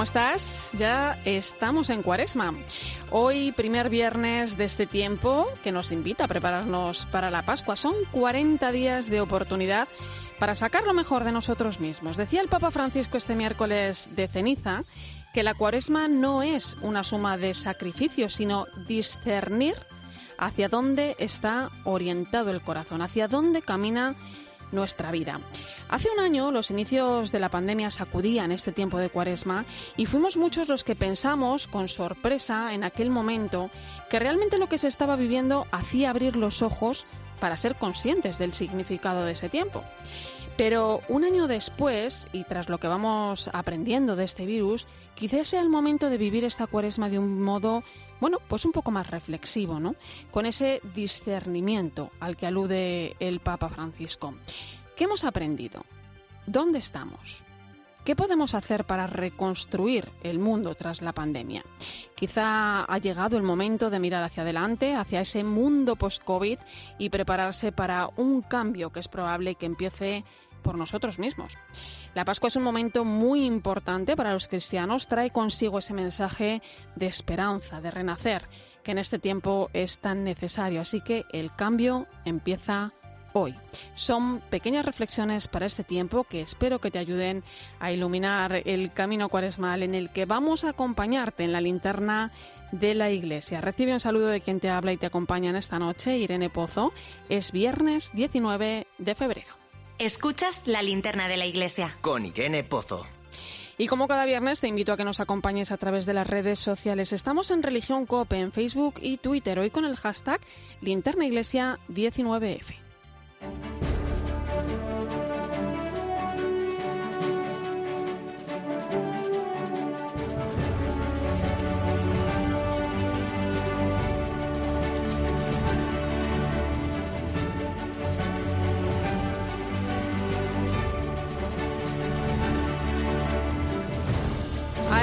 ¿Cómo estás? Ya estamos en Cuaresma. Hoy, primer viernes de este tiempo que nos invita a prepararnos para la Pascua. Son 40 días de oportunidad para sacar lo mejor de nosotros mismos. Decía el Papa Francisco este miércoles de ceniza que la Cuaresma no es una suma de sacrificios, sino discernir hacia dónde está orientado el corazón, hacia dónde camina nuestra vida. Hace un año los inicios de la pandemia sacudían este tiempo de cuaresma y fuimos muchos los que pensamos con sorpresa en aquel momento que realmente lo que se estaba viviendo hacía abrir los ojos para ser conscientes del significado de ese tiempo. Pero un año después, y tras lo que vamos aprendiendo de este virus, quizás sea el momento de vivir esta cuaresma de un modo, bueno, pues un poco más reflexivo, ¿no? Con ese discernimiento al que alude el Papa Francisco. ¿Qué hemos aprendido? ¿Dónde estamos? ¿Qué podemos hacer para reconstruir el mundo tras la pandemia? Quizá ha llegado el momento de mirar hacia adelante, hacia ese mundo post-COVID y prepararse para un cambio que es probable que empiece por nosotros mismos. La Pascua es un momento muy importante para los cristianos, trae consigo ese mensaje de esperanza, de renacer, que en este tiempo es tan necesario. Así que el cambio empieza hoy. Son pequeñas reflexiones para este tiempo que espero que te ayuden a iluminar el camino cuaresmal en el que vamos a acompañarte en la linterna de la iglesia. Recibe un saludo de quien te habla y te acompaña en esta noche, Irene Pozo. Es viernes 19 de febrero. Escuchas la linterna de la iglesia. Con Irene Pozo. Y como cada viernes te invito a que nos acompañes a través de las redes sociales. Estamos en Religión Cope en Facebook y Twitter, hoy con el hashtag linternaiglesia19f.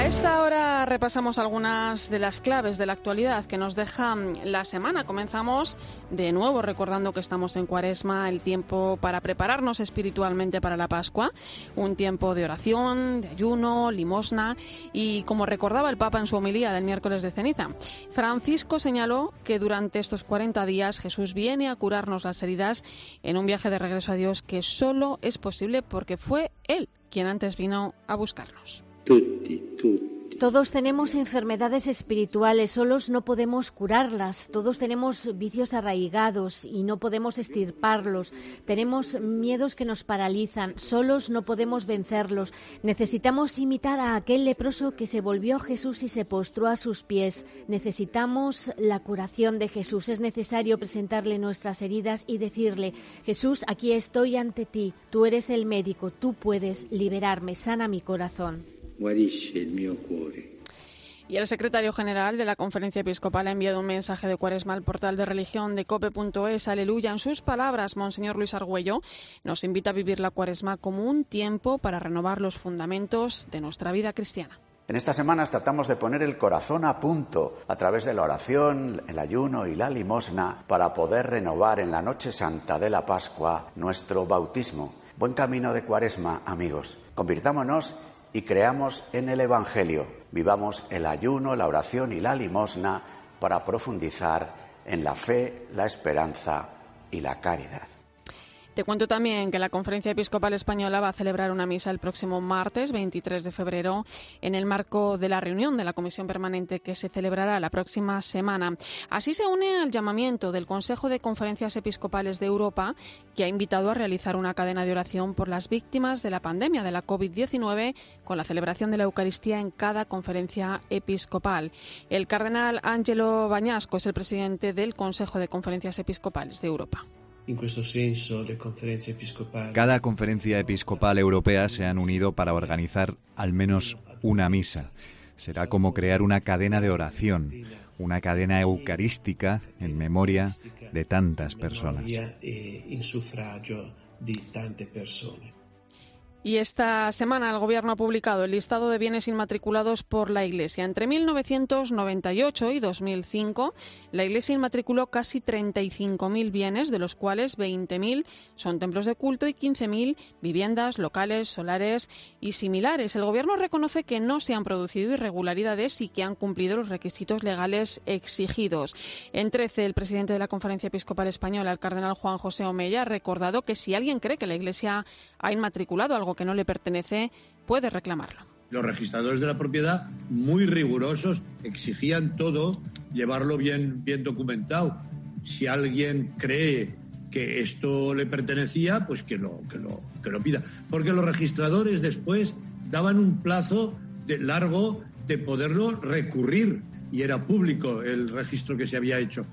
Esta hora repasamos algunas de las claves de la actualidad que nos deja la semana. Comenzamos de nuevo recordando que estamos en Cuaresma, el tiempo para prepararnos espiritualmente para la Pascua, un tiempo de oración, de ayuno, limosna y como recordaba el Papa en su homilía del miércoles de ceniza, Francisco señaló que durante estos 40 días Jesús viene a curarnos las heridas en un viaje de regreso a Dios que solo es posible porque fue Él quien antes vino a buscarnos. Todos tenemos enfermedades espirituales, solos no podemos curarlas. Todos tenemos vicios arraigados y no podemos estirparlos. Tenemos miedos que nos paralizan, solos no podemos vencerlos. Necesitamos imitar a aquel leproso que se volvió a Jesús y se postró a sus pies. Necesitamos la curación de Jesús. Es necesario presentarle nuestras heridas y decirle, Jesús, aquí estoy ante ti. Tú eres el médico, tú puedes liberarme, sana mi corazón. Y el secretario general de la Conferencia Episcopal ha enviado un mensaje de cuaresma al portal de religión de cope.es. Aleluya. En sus palabras, Monseñor Luis Argüello nos invita a vivir la cuaresma como un tiempo para renovar los fundamentos de nuestra vida cristiana. En estas semanas tratamos de poner el corazón a punto a través de la oración, el ayuno y la limosna para poder renovar en la noche santa de la Pascua nuestro bautismo. Buen camino de cuaresma, amigos. Convirtámonos y creamos en el Evangelio. Vivamos el ayuno, la oración y la limosna para profundizar en la fe, la esperanza y la caridad. Te cuento también que la Conferencia Episcopal Española va a celebrar una misa el próximo martes 23 de febrero en el marco de la reunión de la Comisión Permanente que se celebrará la próxima semana. Así se une al llamamiento del Consejo de Conferencias Episcopales de Europa que ha invitado a realizar una cadena de oración por las víctimas de la pandemia de la COVID-19 con la celebración de la Eucaristía en cada conferencia episcopal. El cardenal Angelo Bañasco es el presidente del Consejo de Conferencias Episcopales de Europa. Cada conferencia episcopal europea se han unido para organizar al menos una misa. será como crear una cadena de oración, una cadena eucarística en memoria de tantas personas. Y esta semana el Gobierno ha publicado el listado de bienes inmatriculados por la Iglesia. Entre 1998 y 2005, la Iglesia inmatriculó casi 35.000 bienes, de los cuales 20.000 son templos de culto y 15.000 viviendas, locales, solares y similares. El Gobierno reconoce que no se han producido irregularidades y que han cumplido los requisitos legales exigidos. En 13, el presidente de la Conferencia Episcopal Española, el cardenal Juan José Omeya, ha recordado que si alguien cree que la Iglesia ha inmatriculado algo que no le pertenece, puede reclamarlo. Los registradores de la propiedad, muy rigurosos, exigían todo, llevarlo bien, bien documentado. Si alguien cree que esto le pertenecía, pues que lo, que lo, que lo pida. Porque los registradores después daban un plazo de largo de poderlo recurrir y era público el registro que se había hecho.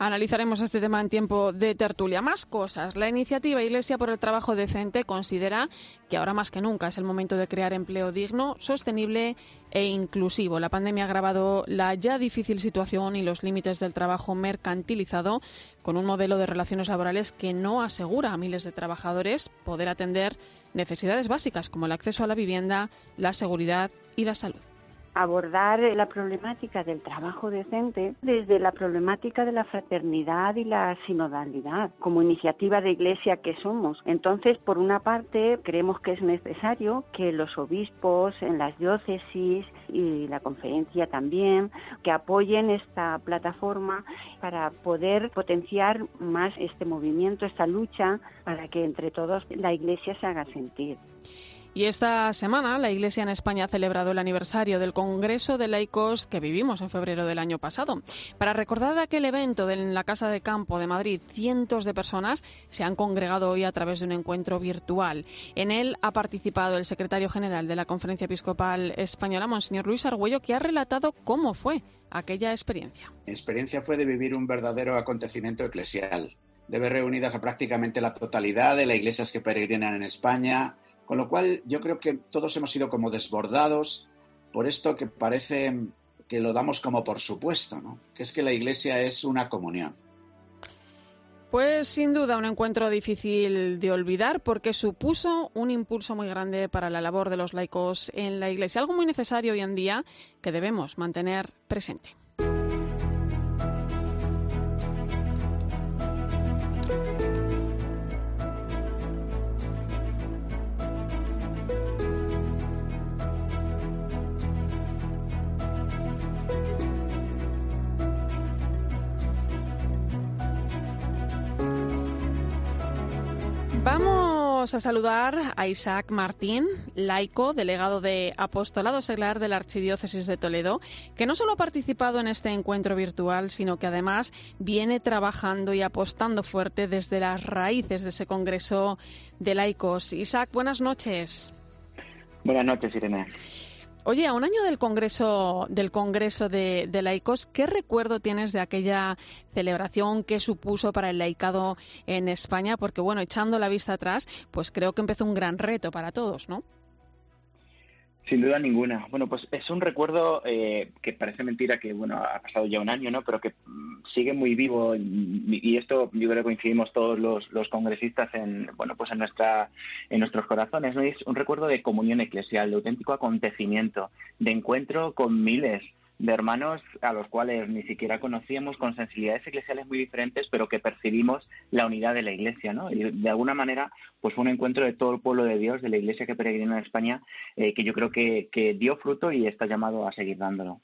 Analizaremos este tema en tiempo de tertulia. Más cosas. La iniciativa Iglesia por el Trabajo Decente considera que ahora más que nunca es el momento de crear empleo digno, sostenible e inclusivo. La pandemia ha agravado la ya difícil situación y los límites del trabajo mercantilizado con un modelo de relaciones laborales que no asegura a miles de trabajadores poder atender necesidades básicas como el acceso a la vivienda, la seguridad y la salud abordar la problemática del trabajo decente desde la problemática de la fraternidad y la sinodalidad, como iniciativa de iglesia que somos. Entonces, por una parte, creemos que es necesario que los obispos en las diócesis y la conferencia también, que apoyen esta plataforma para poder potenciar más este movimiento, esta lucha, para que entre todos la iglesia se haga sentir. Y esta semana la Iglesia en España ha celebrado el aniversario del Congreso de Laicos que vivimos en febrero del año pasado. Para recordar aquel evento en la Casa de Campo de Madrid, cientos de personas se han congregado hoy a través de un encuentro virtual. En él ha participado el secretario general de la Conferencia Episcopal Española, Monseñor Luis Argüello, que ha relatado cómo fue aquella experiencia. Mi experiencia fue de vivir un verdadero acontecimiento eclesial, de ver reunidas a prácticamente la totalidad de las iglesias que peregrinan en España, con lo cual yo creo que todos hemos sido como desbordados por esto que parece que lo damos como por supuesto, ¿no? Que es que la iglesia es una comunión. Pues sin duda un encuentro difícil de olvidar porque supuso un impulso muy grande para la labor de los laicos en la Iglesia, algo muy necesario hoy en día que debemos mantener presente. Vamos a saludar a Isaac Martín, laico, delegado de Apostolado Seglar de la Archidiócesis de Toledo, que no solo ha participado en este encuentro virtual, sino que además viene trabajando y apostando fuerte desde las raíces de ese Congreso de Laicos. Isaac, buenas noches. Buenas noches, Irene. Oye, a un año del Congreso, del Congreso de, Laicos, ¿qué recuerdo tienes de aquella celebración que supuso para el laicado en España? Porque, bueno, echando la vista atrás, pues creo que empezó un gran reto para todos, ¿no? Sin duda ninguna. Bueno, pues es un recuerdo eh, que parece mentira que, bueno, ha pasado ya un año, ¿no? Pero que mm, sigue muy vivo y, esto yo creo que coincidimos todos los, los, congresistas en, bueno, pues en nuestra, en nuestros corazones, ¿no? es un recuerdo de comunión eclesial, de auténtico acontecimiento, de encuentro con miles de hermanos a los cuales ni siquiera conocíamos, con sensibilidades eclesiales muy diferentes, pero que percibimos la unidad de la Iglesia, ¿no? Y de alguna manera, pues fue un encuentro de todo el pueblo de Dios, de la Iglesia que peregrina en España, eh, que yo creo que, que dio fruto y está llamado a seguir dándolo.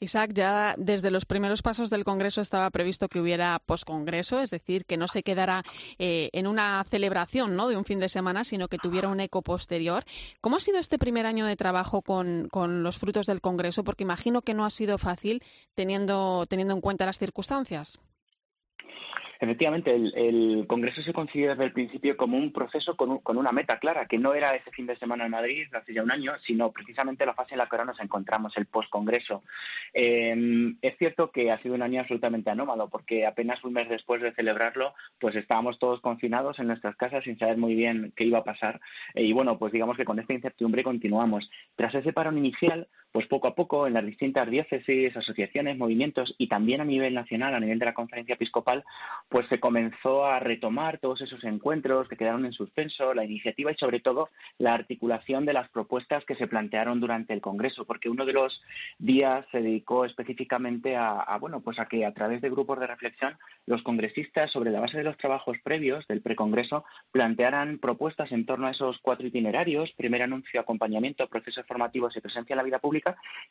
Isaac, ya desde los primeros pasos del Congreso estaba previsto que hubiera poscongreso, es decir, que no se quedara eh, en una celebración ¿no? de un fin de semana, sino que tuviera un eco posterior. ¿Cómo ha sido este primer año de trabajo con, con los frutos del Congreso? Porque imagino que no ha sido fácil teniendo, teniendo en cuenta las circunstancias. Efectivamente, el, Congreso se concibió desde el principio como un proceso con, una meta clara, que no era ese fin de semana en Madrid hace ya un año, sino precisamente la fase en la que ahora nos encontramos, el post-Congreso. Em, es cierto que ha sido un año absolutamente anómalo, porque apenas un mes después de celebrarlo, pues estábamos todos confinados en nuestras casas sin saber muy bien qué iba a pasar. y bueno, pues digamos que con esta incertidumbre continuamos. Tras ese parón inicial, pues poco a poco en las distintas diócesis, asociaciones, movimientos y también a nivel nacional, a nivel de la conferencia episcopal, pues se comenzó a retomar todos esos encuentros que quedaron en suspenso, la iniciativa y sobre todo la articulación de las propuestas que se plantearon durante el Congreso, porque uno de los días se dedicó específicamente a, bueno, pues a que a través de grupos de reflexión los congresistas, sobre la base de los trabajos previos del precongreso, plantearan propuestas en torno a esos cuatro itinerarios, primer anuncio, acompañamiento, procesos formativos y presencia en la vida pública,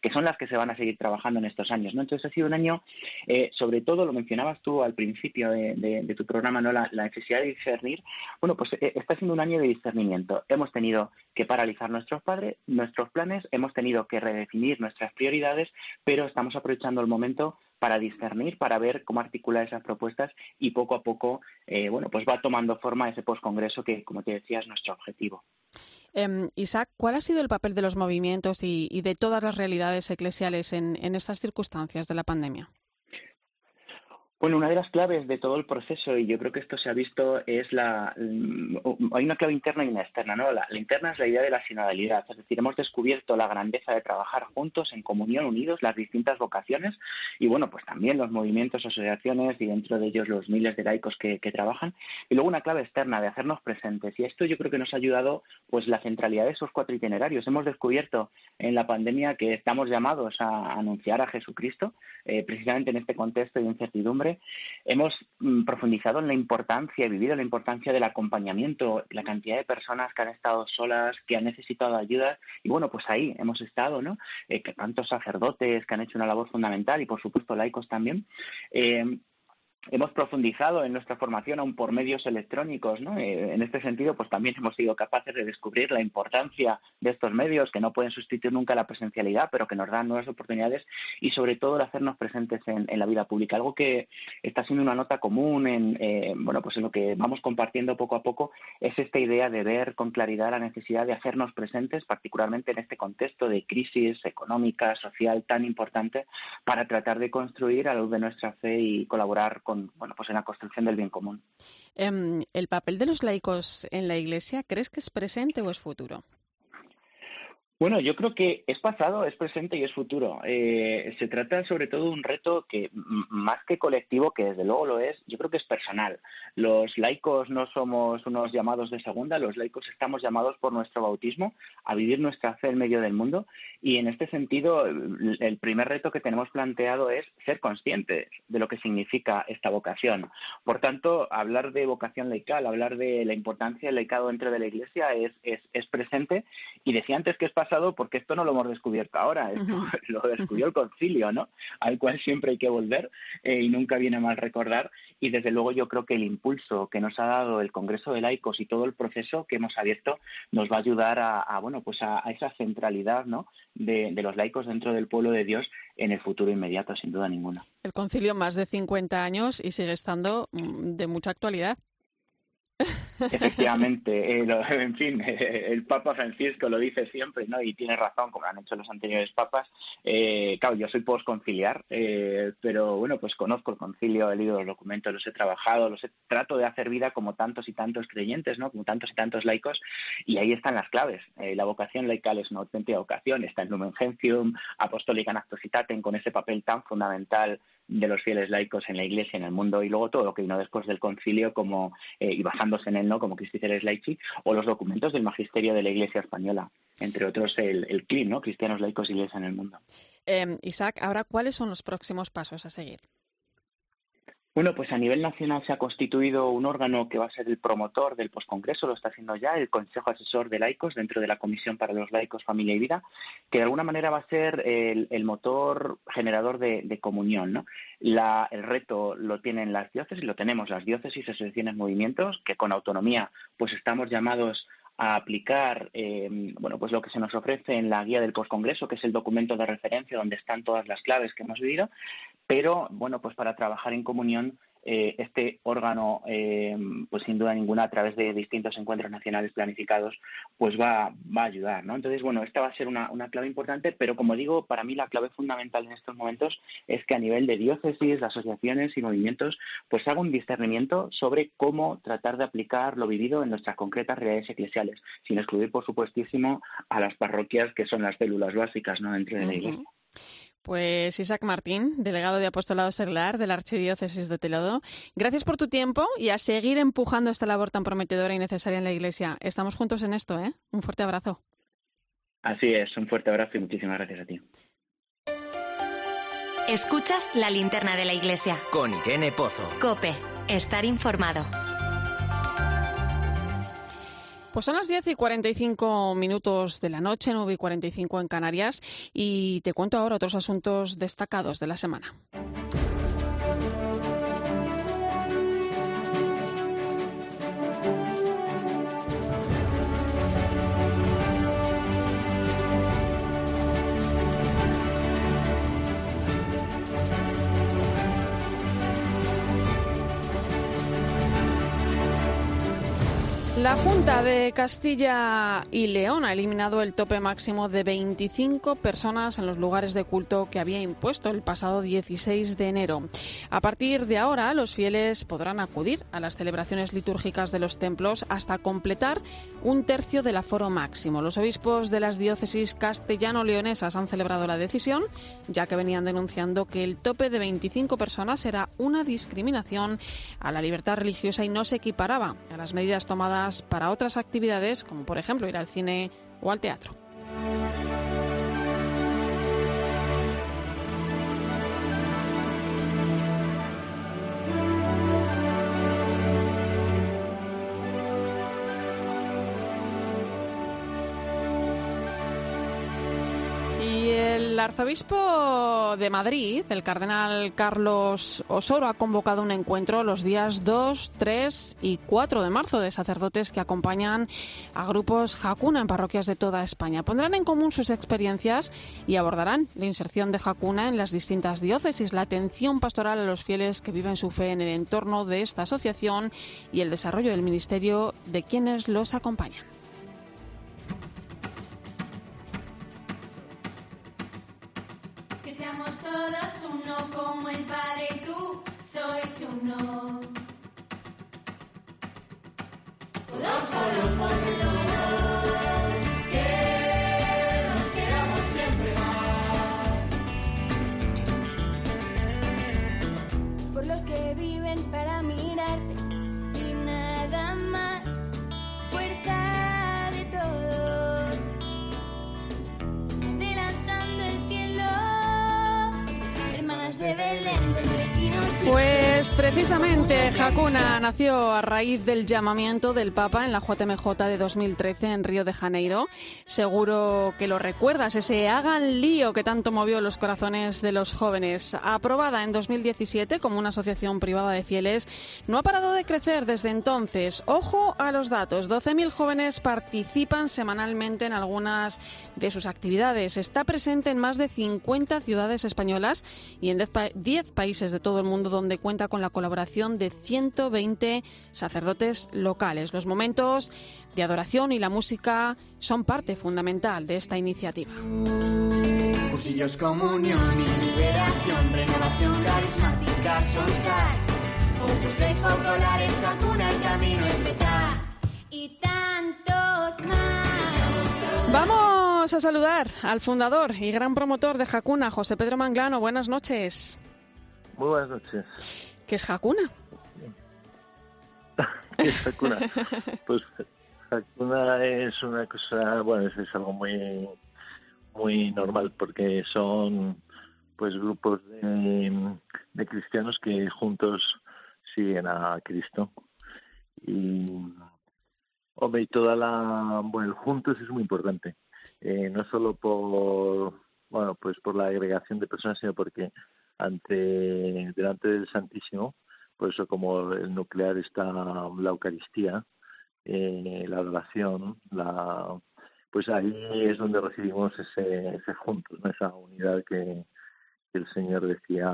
que son las que se van a seguir trabajando en estos años. Entonces ha sido un año, eh, sobre todo, lo mencionabas tú al principio de, tu programa, ¿no? La, necesidad de discernir. Bueno, pues eh, está siendo un año de discernimiento. Hemos tenido que paralizar nuestros padres, nuestros planes, hemos tenido que redefinir nuestras prioridades, pero estamos aprovechando el momento para discernir, para ver cómo articular esas propuestas y poco a poco, eh, bueno, pues va tomando forma ese postcongreso que, como te decía, es nuestro objetivo. Em, Isaac, ¿cuál ha sido el papel de los movimientos y, de todas las realidades eclesiales en estas circunstancias de la pandemia? Bueno, una de las claves de todo el proceso, y yo creo que esto se ha visto, es la. Mm, hay una clave interna y una externa, ¿no? La, interna es la idea de la sinodalidad, es decir, hemos descubierto la grandeza de trabajar juntos, en comunión, unidos, las distintas vocaciones, y bueno, pues también los movimientos, asociaciones y dentro de ellos los miles de laicos que, trabajan. Y luego una clave externa de hacernos presentes, y esto yo creo que nos ha ayudado, pues, la centralidad de esos cuatro itinerarios. Hemos descubierto en la pandemia que estamos llamados a anunciar a Jesucristo, eh, precisamente en este contexto de incertidumbre Hemos mm, profundizado en la importancia, he vivido la importancia del acompañamiento, la cantidad de personas que han estado solas, que han necesitado ayuda, y bueno, pues ahí hemos estado, ¿no? Eh, que tantos sacerdotes que han hecho una labor fundamental y por supuesto laicos también. Eh, hemos profundizado en nuestra formación aún por medios electrónicos, ¿no? Eh, en este sentido, pues también hemos sido capaces de descubrir la importancia de estos medios que no pueden sustituir nunca la presencialidad, pero que nos dan nuevas oportunidades y sobre todo de hacernos presentes en, la vida pública. Algo que está siendo una nota común en, eh, bueno, pues en lo que vamos compartiendo poco a poco es esta idea de ver con claridad la necesidad de hacernos presentes, particularmente en este contexto de crisis económica, social tan importante, para tratar de construir a la luz de nuestra fe y colaborar con bueno, pues en la construcción del bien común. Em, ¿El papel de los laicos en la Iglesia crees que es presente o es futuro? Bueno, yo creo que es pasado, es presente y es futuro. Eh, se trata sobre todo de un reto que, más que colectivo, que desde luego lo es, yo creo que es personal. Los laicos no somos unos llamados de segunda, los laicos estamos llamados por nuestro bautismo a vivir nuestra fe en medio del mundo y en este sentido el primer reto que tenemos planteado es ser conscientes de lo que significa esta vocación. Por tanto, hablar de vocación laical, hablar de la importancia del laicado dentro de la Iglesia es, es, es presente y decía antes que es porque esto no lo hemos descubierto ahora, esto lo descubrió el concilio, ¿no? Al cual siempre hay que volver eh, y nunca viene mal recordar. Y desde luego yo creo que el impulso que nos ha dado el Congreso de Laicos y todo el proceso que hemos abierto nos va a ayudar a, bueno, pues a, esa centralidad, ¿no? De, de los laicos dentro del pueblo de Dios en el futuro inmediato, sin duda ninguna. El concilio más de 50 años y sigue estando mm, de mucha actualidad. Efectivamente, eh, en fin, el Papa Francisco lo dice siempre, ¿no? Y tiene razón, como han hecho los anteriores papas. Eh, claro, yo soy posconciliar, eh, pero bueno, pues conozco el concilio, he leído los documentos, los he trabajado, los he, trato de hacer vida como tantos y tantos creyentes, ¿no? Como tantos y tantos laicos, y ahí están las claves. Eh, la vocación laical es una auténtica vocación, está en Lumen Gentium, Apostólica Nactositatem, con ese papel tan fundamental de los fieles laicos en la Iglesia, en el mundo, y luego todo lo que vino después del concilio, como eh, y basándose en él, ¿no? como Christi Laici, o los documentos del magisterio de la Iglesia española, entre otros el, el ¿no? Cristianos Laicos Iglesia en el Mundo. Eh, Isaac, ahora, ¿cuáles son los próximos pasos a seguir? Bueno, pues a nivel nacional se ha constituido un órgano que va a ser el promotor del poscongreso, lo está haciendo ya, el Consejo Asesor de Laicos, dentro de la Comisión para los Laicos, Familia y Vida, que de alguna manera va a ser el, motor generador de, comunión. ¿no? el reto lo tienen las diócesis, lo tenemos las diócesis, asociaciones, movimientos, que con autonomía pues estamos llamados a aplicar eh, bueno pues lo que se nos ofrece en la guía del postcongreso que es el documento de referencia donde están todas las claves que hemos vivido pero bueno pues para trabajar en comunión eh, este órgano, eh, pues sin duda ninguna, a través de distintos encuentros nacionales planificados, pues va, va a ayudar, ¿no? Entonces, bueno, esta va a ser una, una clave importante, pero como digo, para mí la clave fundamental en estos momentos es que a nivel de diócesis, de asociaciones y movimientos, pues haga un discernimiento sobre cómo tratar de aplicar lo vivido en nuestras concretas realidades eclesiales, sin excluir, por supuestísimo, a las parroquias que son las células básicas ¿no? dentro de la Iglesia. Pues Isaac Martín, delegado de Apostolado Seglar de la Archidiócesis de Telodo, gracias por tu tiempo y a seguir empujando esta labor tan prometedora y necesaria en la Iglesia. Estamos juntos en esto, ¿eh? Un fuerte abrazo. Así es, un fuerte abrazo y muchísimas gracias a ti. Escuchas la linterna de la Iglesia. Con Irene Pozo. Cope, estar informado. Pues son las 10 y 45 minutos de la noche, 9 y 45 en Canarias, y te cuento ahora otros asuntos destacados de la semana. La Junta de Castilla y León ha eliminado el tope máximo de 25 personas en los lugares de culto que había impuesto el pasado 16 de enero. A partir de ahora, los fieles podrán acudir a las celebraciones litúrgicas de los templos hasta completar un tercio del aforo máximo. Los obispos de las diócesis castellano-leonesas han celebrado la decisión, ya que venían denunciando que el tope de 25 personas era una discriminación a la libertad religiosa y no se equiparaba a las medidas tomadas para otras actividades, como por ejemplo ir al cine o al teatro. Arzobispo de Madrid, el cardenal Carlos Osoro, ha convocado un encuentro los días 2, 3 y 4 de marzo de sacerdotes que acompañan a grupos Jacuna en parroquias de toda España. Pondrán en común sus experiencias y abordarán la inserción de Jacuna en las distintas diócesis, la atención pastoral a los fieles que viven su fe en el entorno de esta asociación y el desarrollo del ministerio de quienes los acompañan. Como el Padre y tú sois uno. Todos por de todos, que nos queramos siempre más. Por los que viven para mirarte y nada más. Benedictinos Pues precisamente Hakuna nació a raíz del llamamiento del Papa en la JMJ de 2013 en Río de Janeiro. Seguro que lo recuerdas, ese hagan lío que tanto movió los corazones de los jóvenes. Aprobada en 2017 como una asociación privada de fieles, no ha parado de crecer desde entonces. Ojo a los datos, 12.000 jóvenes participan semanalmente en algunas de sus actividades. Está presente en más de 50 ciudades españolas y en 10 pa- 10 países de todo el mundo donde cuenta con la colaboración de 120 sacerdotes locales. Los momentos de adoración y la música son parte fundamental de esta iniciativa. Cursillos, comunión y liberación, renovación carismática, Soulstar, Opus Dei focolares, vacuna, el camino en beta y tantos más. Vamos a saludar al fundador y gran promotor de Hakuna, José Pedro Manglano. Buenas noches. Muy buenas noches. ¿Qué es Hakuna? ¿Qué es Hakuna? Pues Hakuna es una cosa, bueno, es, algo muy muy normal porque son pues grupos de, de cristianos que juntos siguen a Cristo y hombre y toda la bueno juntos es muy importante eh, no solo por bueno pues por la agregación de personas sino porque ante delante del Santísimo por eso como el nuclear está la Eucaristía eh, la adoración la pues ahí es donde recibimos ese, ese juntos, esa unidad que, el Señor decía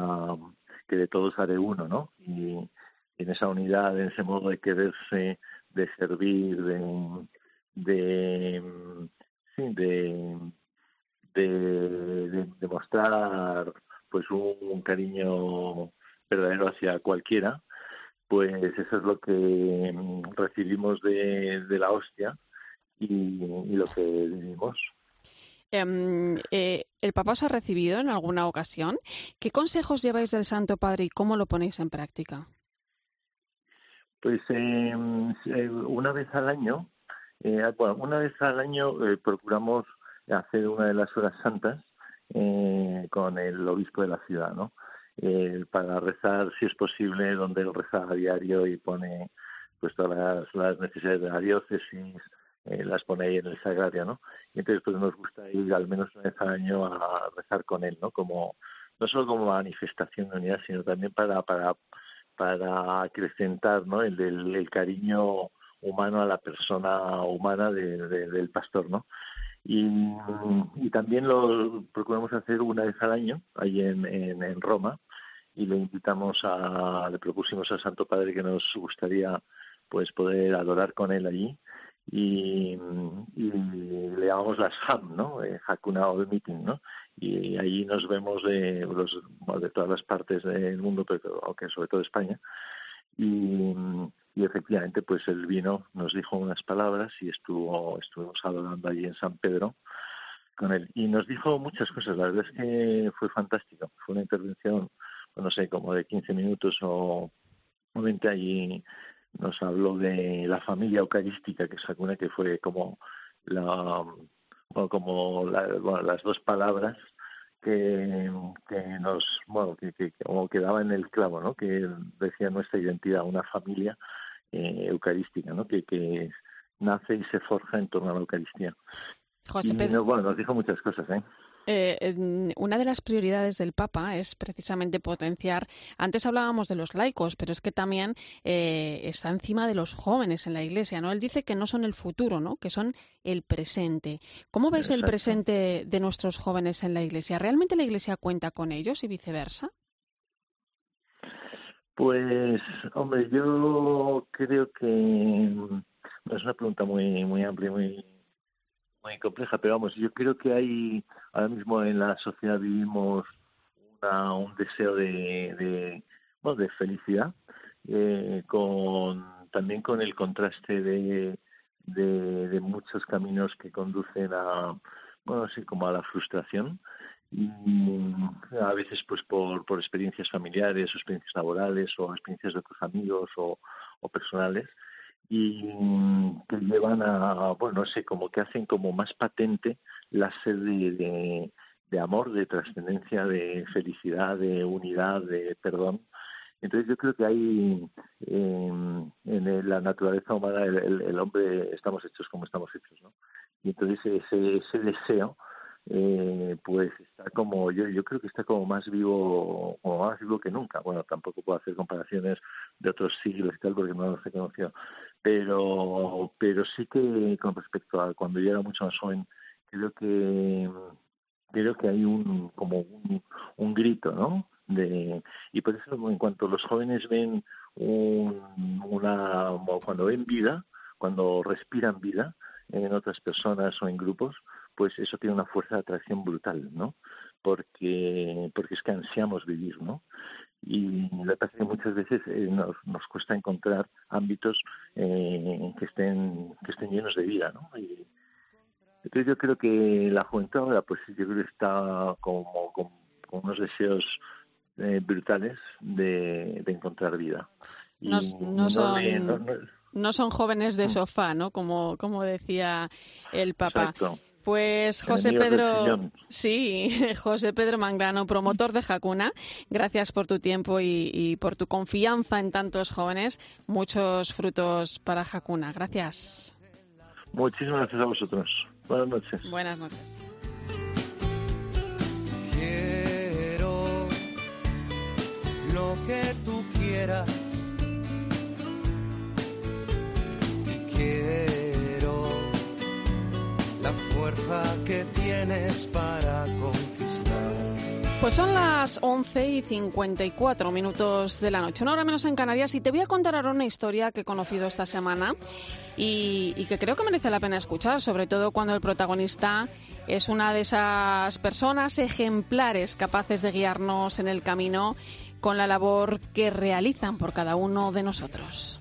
que de todos haré uno, ¿no? Y, en esa unidad, en ese modo de quererse, de servir, de, de sí, de, de, de, mostrar pues un, cariño verdadero hacia cualquiera, pues eso es lo que recibimos de, de la hostia y, y lo que vivimos. Em, eh, ¿El Papa os ha recibido en alguna ocasión? ¿Qué consejos lleváis del Santo Padre y cómo lo ponéis en práctica? Pues em, eh, una vez al año, eh, bueno, una vez al año procuramos hacer una de las horas santas con el obispo de la ciudad, ¿no? para rezar, si es posible, donde él reza a diario y pone pues todas las necesidades de la diócesis, eh, las pone ahí en el sagrario, ¿no? Y entonces pues nos gusta ir al menos una vez al año a rezar con él, ¿no? Como no solo como manifestación de unidad, sino también para para para acrecentar, ¿no? El el cariño humano a la persona humana del pastor, ¿no? Y, también lo procuramos hacer una vez al año, ahí en, Roma, y le invitamos a, le propusimos al Santo Padre que nos gustaría pues poder adorar con él allí y, le llamamos las HAM, ¿no? Eh, Hakuna All Meeting, ¿no? Y ahí nos vemos de, los, de todas las partes del mundo, pero aunque sobre todo España. Y, y efectivamente, pues el vino nos dijo unas palabras y estuvo, estuvimos hablando allí en San Pedro con él. Y nos dijo muchas cosas, la verdad es que fue fantástico. Fue una intervención, no sé, como de 15 minutos o 20 allí nos habló de la familia eucarística, que es alguna que fue como la como las dos palabras que, que nos bueno que, que, como quedaba en el clavo no que decía nuestra identidad una familia eh, eucarística no que, que nace y se forja en torno a la Eucaristía y, bueno nos dijo muchas cosas eh eh, una de las prioridades del Papa es precisamente potenciar, antes hablábamos de los laicos, pero es que también eh, está encima de los jóvenes en la Iglesia, ¿no? Él dice que no son el futuro, ¿no? Que son el presente. ¿Cómo ves el presente de nuestros jóvenes en la Iglesia? ¿Realmente la Iglesia cuenta con ellos y viceversa? Pues, hombre, yo creo que mm, es una pregunta muy muy amplia, muy muy compleja, pero vamos, yo creo que hay, ahora mismo en la sociedad vivimos una, un deseo de, de, bueno, de felicidad, eh, con, también con el contraste de, de, de, muchos caminos que conducen a, bueno, así como a la frustración a veces pues por, por experiencias familiares o experiencias laborales o experiencias de otros amigos o, o personales y que llevan a, bueno, no sé, como que hacen como más patente la sed de, de, amor, de trascendencia, de felicidad, de unidad, de perdón. Entonces yo creo que hay en la naturaleza humana el, el, hombre estamos hechos como estamos hechos, ¿no? Y entonces ese, ese deseo eh, pues está como yo yo creo que está como más vivo como más vivo que nunca. Bueno tampoco puedo hacer comparaciones de otros siglos y tal porque no los he conocido. Pero pero sí que con respecto a cuando yo era mucho más joven creo que creo que hay un como un, un grito no de y por eso en cuanto los jóvenes ven un, una cuando ven vida cuando respiran vida en otras personas o en grupos pues eso tiene una fuerza de atracción brutal, ¿no? Porque, porque es que ansiamos vivir, ¿no? Y me parece que muchas veces eh, nos, nos cuesta encontrar ámbitos eh, que estén que estén llenos de vida, ¿no? Y, entonces yo creo que la juventud ahora, pues yo creo que está como con, unos deseos eh, brutales de, de, encontrar vida. Y no, no, son, no, son jóvenes de mm. sofá, ¿no? Como, como decía el Papa. Exacto. Pues José Pedro, sí, José Pedro Mangrano, promotor de Jacuna, gracias por tu tiempo y, por tu confianza en tantos jóvenes. Muchos frutos para Jacuna. Gracias. Muchísimas gracias a vosotros. Buenas noches. Buenas noches. Quiero lo que tú quieras. Quiero fuerza que tienes para conquistar. Pues son las 11 y 54 minutos de la noche, una hora menos en Canarias, y te voy a contar ahora una historia que he conocido esta semana y, y, que creo que merece la pena escuchar, sobre todo cuando el protagonista es una de esas personas ejemplares capaces de guiarnos en el camino con la labor que realizan por cada uno de nosotros.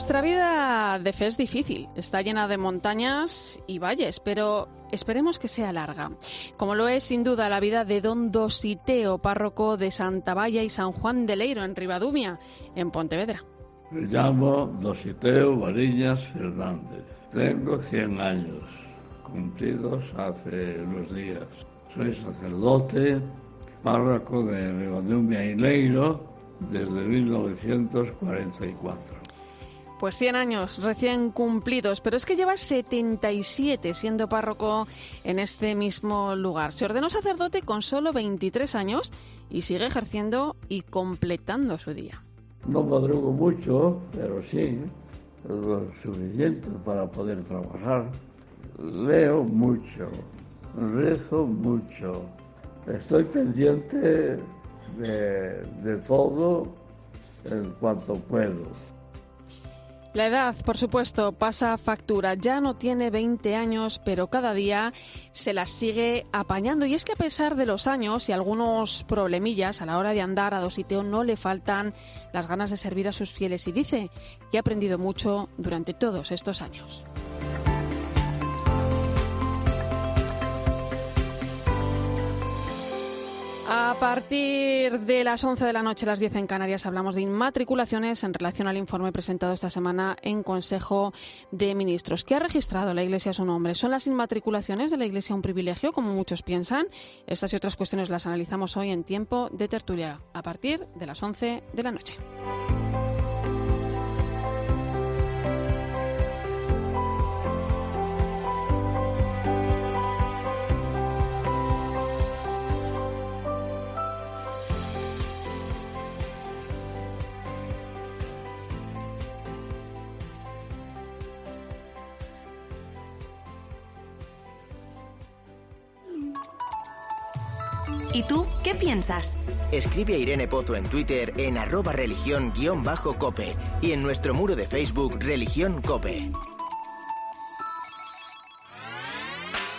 Nuestra vida de fe es difícil, está llena de montañas y valles, pero esperemos que sea larga, como lo es sin duda la vida de don Dositeo, párroco de Santa Valla y San Juan de Leiro, en Ribadumia, en Pontevedra. Me llamo Dositeo Variñas Fernández, tengo 100 años, cumplidos hace unos días. Soy sacerdote, párroco de Ribadumia y Leiro desde 1944. Pues 100 años recién cumplidos, pero es que lleva 77 siendo párroco en este mismo lugar. Se ordenó sacerdote con solo 23 años y sigue ejerciendo y completando su día. No madrugo mucho, pero sí, lo suficiente para poder trabajar. Leo mucho, rezo mucho, estoy pendiente de, de todo en cuanto puedo. La edad, por supuesto, pasa factura. Ya no tiene 20 años, pero cada día se las sigue apañando. Y es que a pesar de los años y algunos problemillas a la hora de andar a Dositeo, no le faltan las ganas de servir a sus fieles. Y dice que ha aprendido mucho durante todos estos años. A partir de las 11 de la noche, las 10 en Canarias, hablamos de inmatriculaciones en relación al informe presentado esta semana en Consejo de Ministros. ¿Qué ha registrado la Iglesia su nombre? ¿Son las inmatriculaciones de la Iglesia un privilegio, como muchos piensan? Estas y otras cuestiones las analizamos hoy en tiempo de tertulia, a partir de las 11 de la noche. Piensas? Escribe a Irene Pozo en Twitter en arroba religión-cope y en nuestro muro de Facebook Religión Cope.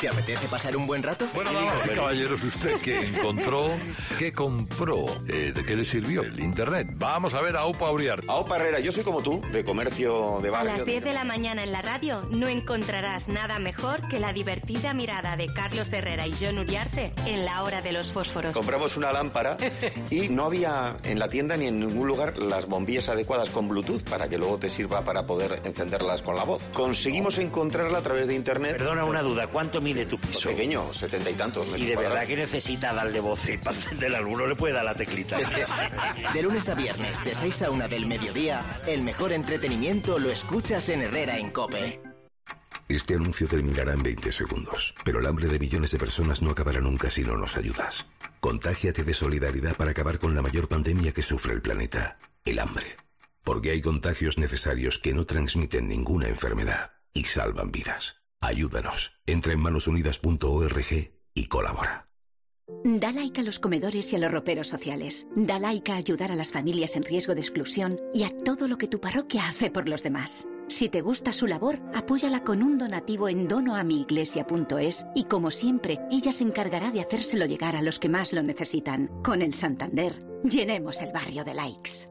¿Te apetece pasar un buen rato? Bueno, vamos a ver, caballeros, usted que encontró, que compró, eh, de qué le sirvió el Internet. Vamos a ver a Aupa Uriarte. Aupa Herrera, yo soy como tú, de comercio de A barrio. las 10 de la mañana en la radio no encontrarás nada mejor que la divertida mirada de Carlos Herrera y John Uriarte en la hora de los fósforos. Compramos una lámpara y no había en la tienda ni en ningún lugar las bombillas adecuadas con Bluetooth para que luego te sirva para poder encenderlas con la voz. Conseguimos encontrarla a través de internet. Perdona una duda, ¿cuánto mide tu piso? Pequeño, setenta y tantos. Y de verdad que necesita darle voz y para encender alguno le puede dar la teclita. De lunes a viernes, de 6 a 1 del mediodía, el mejor entretenimiento lo escuchas en Herrera en Cope. Este anuncio terminará en 20 segundos, pero el hambre de millones de personas no acabará nunca si no nos ayudas. Contágiate de solidaridad para acabar con la mayor pandemia que sufre el planeta, el hambre. Porque hay contagios necesarios que no transmiten ninguna enfermedad y salvan vidas. Ayúdanos. Entra en manosunidas.org y colabora. Da like a los comedores y a los roperos sociales. Da like a ayudar a las familias en riesgo de exclusión y a todo lo que tu parroquia hace por los demás. Si te gusta su labor, apóyala con un donativo en donoamiiglesia.es y como siempre, ella se encargará de hacérselo llegar a los que más lo necesitan. Con el Santander, llenemos el barrio de likes.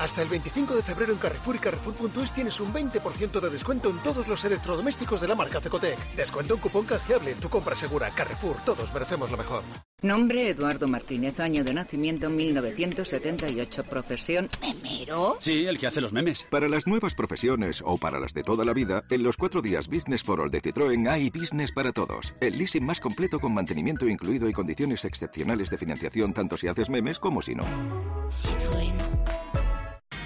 Hasta el 25 de febrero en Carrefour y Carrefour.es tienes un 20% de descuento en todos los electrodomésticos de la marca Cecotec. Descuento en cupón canjeable en tu compra segura. Carrefour, todos merecemos lo mejor. Nombre Eduardo Martínez, año de nacimiento 1978, profesión memero. Sí, el que hace los memes. Para las nuevas profesiones o para las de toda la vida, en los cuatro días Business for All de Citroën hay Business para todos. El leasing más completo con mantenimiento incluido y condiciones excepcionales de financiación tanto si haces memes como si no. Citroën.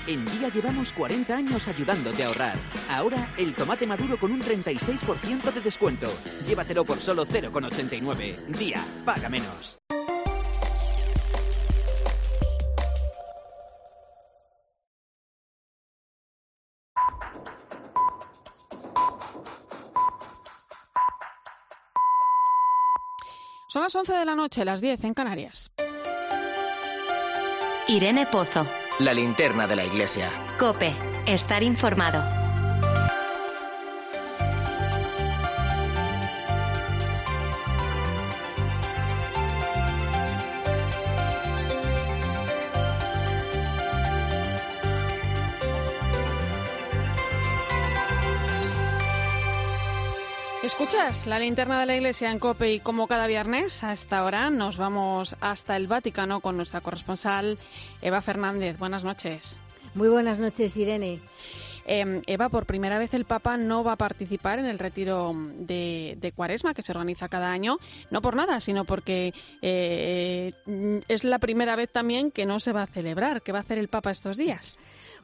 En Día llevamos 40 años ayudándote a ahorrar. Ahora, el tomate maduro con un 36% de descuento. Llévatelo por solo 0,89. Día, paga menos. Son las 11 de la noche, las 10 en Canarias. Irene Pozo. La linterna de la iglesia. Cope. Estar informado. Escuchas la linterna de la iglesia en Cope y como cada viernes a esta hora nos vamos hasta el Vaticano con nuestra corresponsal Eva Fernández. Buenas noches. Muy buenas noches, Irene. Eh, Eva, por primera vez el Papa no va a participar en el retiro de, de Cuaresma que se organiza cada año, no por nada, sino porque eh, es la primera vez también que no se va a celebrar. ¿Qué va a hacer el Papa estos días?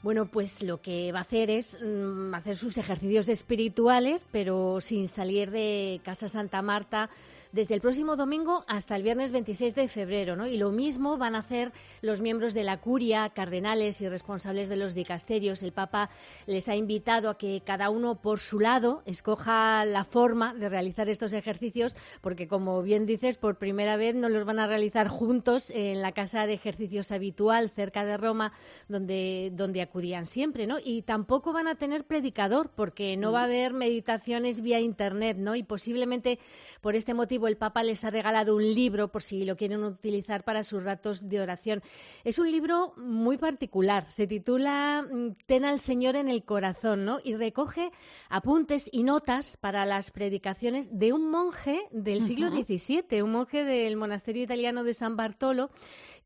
Bueno, pues lo que va a hacer es mm, hacer sus ejercicios espirituales, pero sin salir de Casa Santa Marta desde el próximo domingo hasta el viernes 26 de febrero, ¿no? Y lo mismo van a hacer los miembros de la curia, cardenales y responsables de los dicasterios. El Papa les ha invitado a que cada uno por su lado escoja la forma de realizar estos ejercicios, porque como bien dices, por primera vez no los van a realizar juntos en la casa de ejercicios habitual cerca de Roma, donde, donde acudían siempre, ¿no? Y tampoco van a tener predicador, porque no va a haber meditaciones vía internet, ¿no? Y posiblemente por este motivo el Papa les ha regalado un libro por si lo quieren utilizar para sus ratos de oración. Es un libro muy particular, se titula mm, Ten al Señor en el corazón, ¿no? Y recoge apuntes y notas para las predicaciones de un monje del siglo XVII, un monje del monasterio italiano de San Bartolo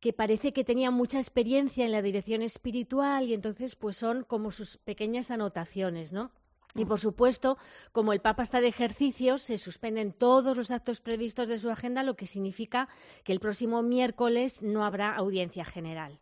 que parece que tenía mucha experiencia en la dirección espiritual y entonces pues son como sus pequeñas anotaciones, ¿no? Y por supuesto, como el Papa está de ejercicios, se suspenden todos los actos previstos de su agenda, lo que significa que el próximo miércoles no habrá audiencia general.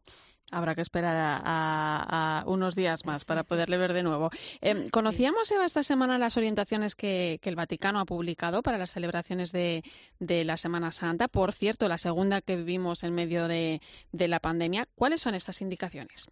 Habrá que esperar a, a, a unos días más para poderle ver de nuevo. Eh, Conocíamos, Eva, esta semana las orientaciones que, que, el Vaticano ha publicado para las celebraciones de, de, la Semana Santa. Por cierto, la segunda que vivimos en medio de, de la pandemia. ¿Cuáles son estas indicaciones?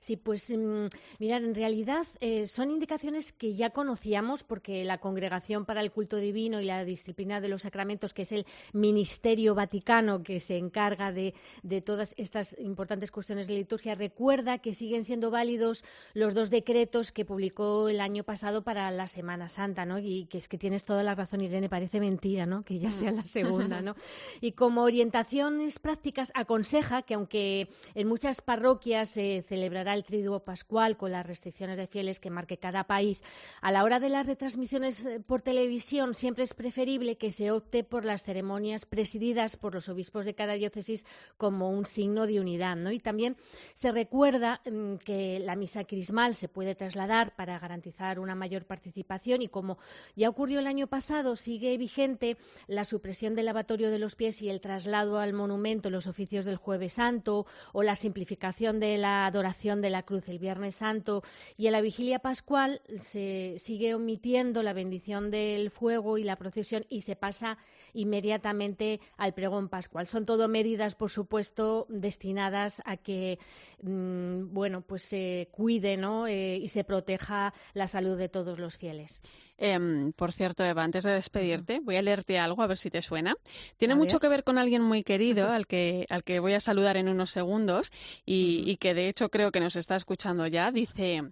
Sí, pues mmm, mirar, en realidad eh, son indicaciones que ya conocíamos porque la Congregación para el Culto Divino y la Disciplina de los Sacramentos, que es el Ministerio Vaticano que se encarga de, de todas estas importantes cuestiones de liturgia, recuerda que siguen siendo válidos los dos decretos que publicó el año pasado para la Semana Santa, ¿no? Y que es que tienes toda la razón, Irene, parece mentira, ¿no? Que ya sea la segunda, ¿no? Y como orientaciones prácticas aconseja que aunque en muchas parroquias se eh, celebrará el Triduo Pascual con las restricciones de fieles que marque cada país. A la hora de las retransmisiones por televisión siempre es preferible que se opte por las ceremonias presididas por los obispos de cada diócesis como un signo de unidad. ¿no? Y también se recuerda mmm, que la misa crismal se puede trasladar para garantizar una mayor participación y como ya ocurrió el año pasado, sigue vigente la supresión del lavatorio de los pies y el traslado al monumento, los oficios del Jueves Santo o la simplificación de la adoración de la cruz el Viernes Santo. Y en la vigilia pascual se sigue omitiendo la bendición del fuego y la procesión y se pasa inmediatamente al pregón pascual. Son todo medidas, por supuesto, destinadas a que mmm, bueno, pues se cuide ¿no? eh, y se proteja la salud de todos los fieles. Eh, por cierto, Eva, antes de despedirte, voy a leerte algo a ver si te suena. Tiene mucho que ver con alguien muy querido al que, al que voy a saludar en unos segundos y, y que de hecho creo que nos está escuchando ya. Dice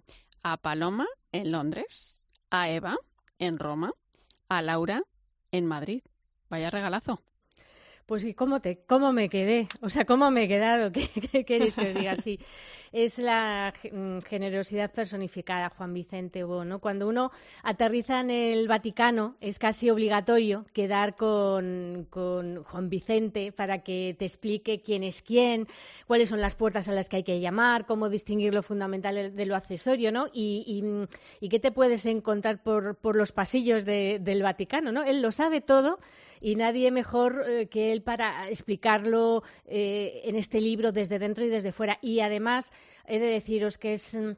a Paloma en Londres, a Eva en Roma, a Laura en Madrid. Vaya regalazo. Pues ¿y cómo, te, cómo me quedé? O sea, ¿cómo me he quedado? ¿Qué, qué queréis que os diga así? Es la mm, generosidad personificada, Juan Vicente Bo, ¿no? Cuando uno aterriza en el Vaticano, es casi obligatorio quedar con, con Juan Vicente para que te explique quién es quién, cuáles son las puertas a las que hay que llamar, cómo distinguir lo fundamental de lo accesorio, ¿no? Y, y, y qué te puedes encontrar por, por los pasillos de, del Vaticano, ¿no? Él lo sabe todo y nadie mejor eh, que él para explicarlo eh, en este libro desde dentro y desde fuera. Y además he de deciros que es mm,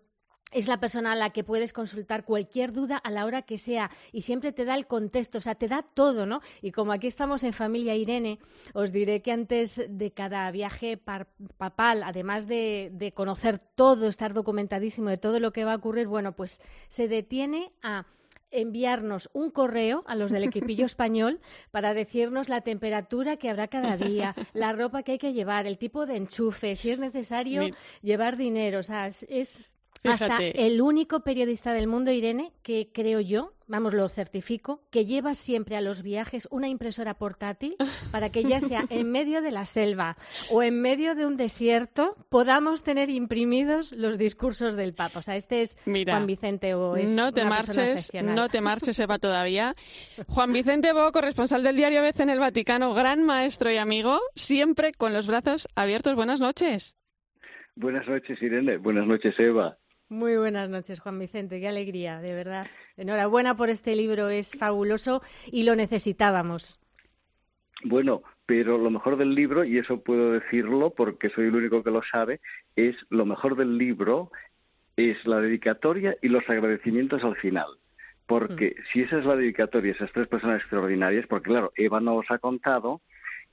es la persona a la que puedes consultar cualquier duda a la hora que sea y siempre te da el contexto, o sea, te da todo, ¿no? Y como aquí estamos en familia Irene, os diré que antes de cada viaje papal, además de, de conocer todo, estar documentadísimo de todo lo que va a ocurrir, bueno, pues se detiene a enviarnos un correo a los del equipillo español para decirnos la temperatura que habrá cada día, la ropa que hay que llevar, el tipo de enchufe, si es necesario llevar dinero. O sea, es hasta el único periodista del mundo, Irene, que creo yo, vamos, lo certifico, que lleva siempre a los viajes una impresora portátil para que ya sea en medio de la selva o en medio de un desierto podamos tener imprimidos los discursos del Papa. O sea, este es Juan Vicente Bo. no te marches, no te marches, Eva, todavía. Juan Vicente Bo, corresponsal del diario ABC en el Vaticano, gran maestro y amigo, siempre con los brazos abiertos. Buenas noches. Buenas noches, Irene. Buenas noches, Eva. Muy buenas noches, Juan Vicente. Qué alegría, de verdad. Enhorabuena por este libro, es fabuloso y lo necesitábamos. Bueno, pero lo mejor del libro, y eso puedo decirlo porque soy el único que lo sabe, es lo mejor del libro es la dedicatoria y los agradecimientos al final. Porque mm. si esa es la dedicatoria, esas tres personas extraordinarias, porque claro, Eva nos ha contado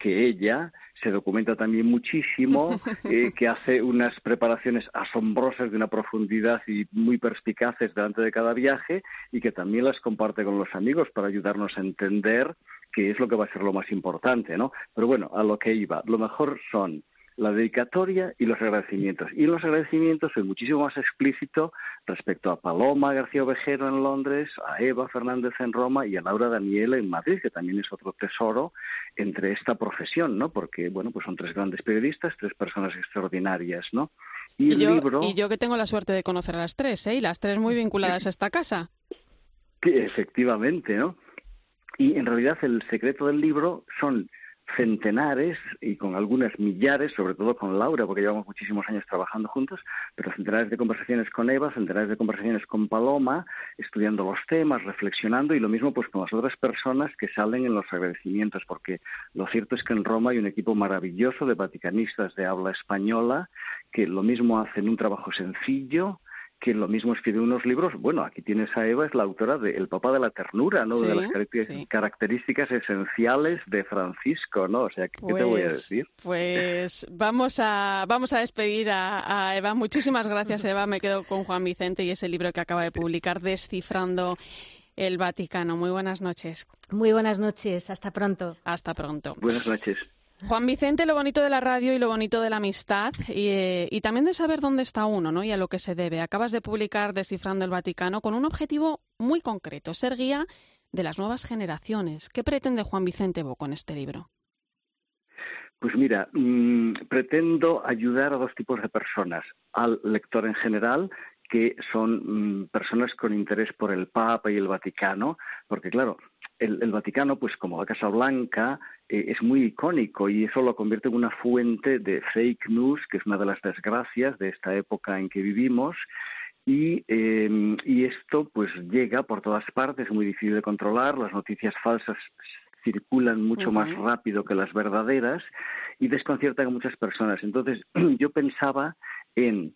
que ella se documenta también muchísimo, eh, que hace unas preparaciones asombrosas de una profundidad y muy perspicaces delante de cada viaje y que también las comparte con los amigos para ayudarnos a entender qué es lo que va a ser lo más importante, ¿no? Pero bueno, a lo que iba, lo mejor son la dedicatoria y los agradecimientos. Y los agradecimientos soy muchísimo más explícito respecto a Paloma García Ovejero en Londres, a Eva Fernández en Roma y a Laura Daniela en Madrid, que también es otro tesoro entre esta profesión, ¿no? Porque, bueno, pues son tres grandes periodistas, tres personas extraordinarias, ¿no? Y, el yo, libro... y yo que tengo la suerte de conocer a las tres, ¿eh? Y las tres muy vinculadas a esta casa. efectivamente, ¿no? Y en realidad el secreto del libro son centenares y con algunas millares, sobre todo con Laura, porque llevamos muchísimos años trabajando juntos, pero centenares de conversaciones con Eva, centenares de conversaciones con Paloma, estudiando los temas, reflexionando y lo mismo pues con las otras personas que salen en los agradecimientos, porque lo cierto es que en Roma hay un equipo maravilloso de vaticanistas de habla española que lo mismo hacen un trabajo sencillo, que lo mismo escribe unos libros. Bueno, aquí tienes a Eva, es la autora de El Papa de la Ternura, ¿no? de las características esenciales de Francisco, ¿no? O sea, ¿qué te voy a pues, decir? Pues vamos a, vamos a despedir a, a, Eva. Muchísimas gracias, Eva. Me quedo con Juan Vicente y ese libro que acaba de publicar, Descifrando el Vaticano. Muy buenas noches. Muy buenas noches. Hasta pronto. Hasta pronto. Buenas noches. Juan Vicente, lo bonito de la radio y lo bonito de la amistad y, y, también de saber dónde está uno ¿no? y a lo que se debe. Acabas de publicar Descifrando el Vaticano con un objetivo muy concreto, ser guía de las nuevas generaciones. ¿Qué pretende Juan Vicente Bo con este libro? Pues mira, mmm, pretendo ayudar a dos tipos de personas, al lector en general que son mmm, personas con interés por el Papa y el Vaticano, porque claro, el, el Vaticano, pues como la Casa Blanca, eh, es muy icónico y eso lo convierte en una fuente de fake news, que es una de las desgracias de esta época en que vivimos. Y, eh, y esto pues llega por todas partes, es muy difícil de controlar, las noticias falsas circulan mucho uh -huh. más rápido que las verdaderas y desconciertan a muchas personas. Entonces yo pensaba en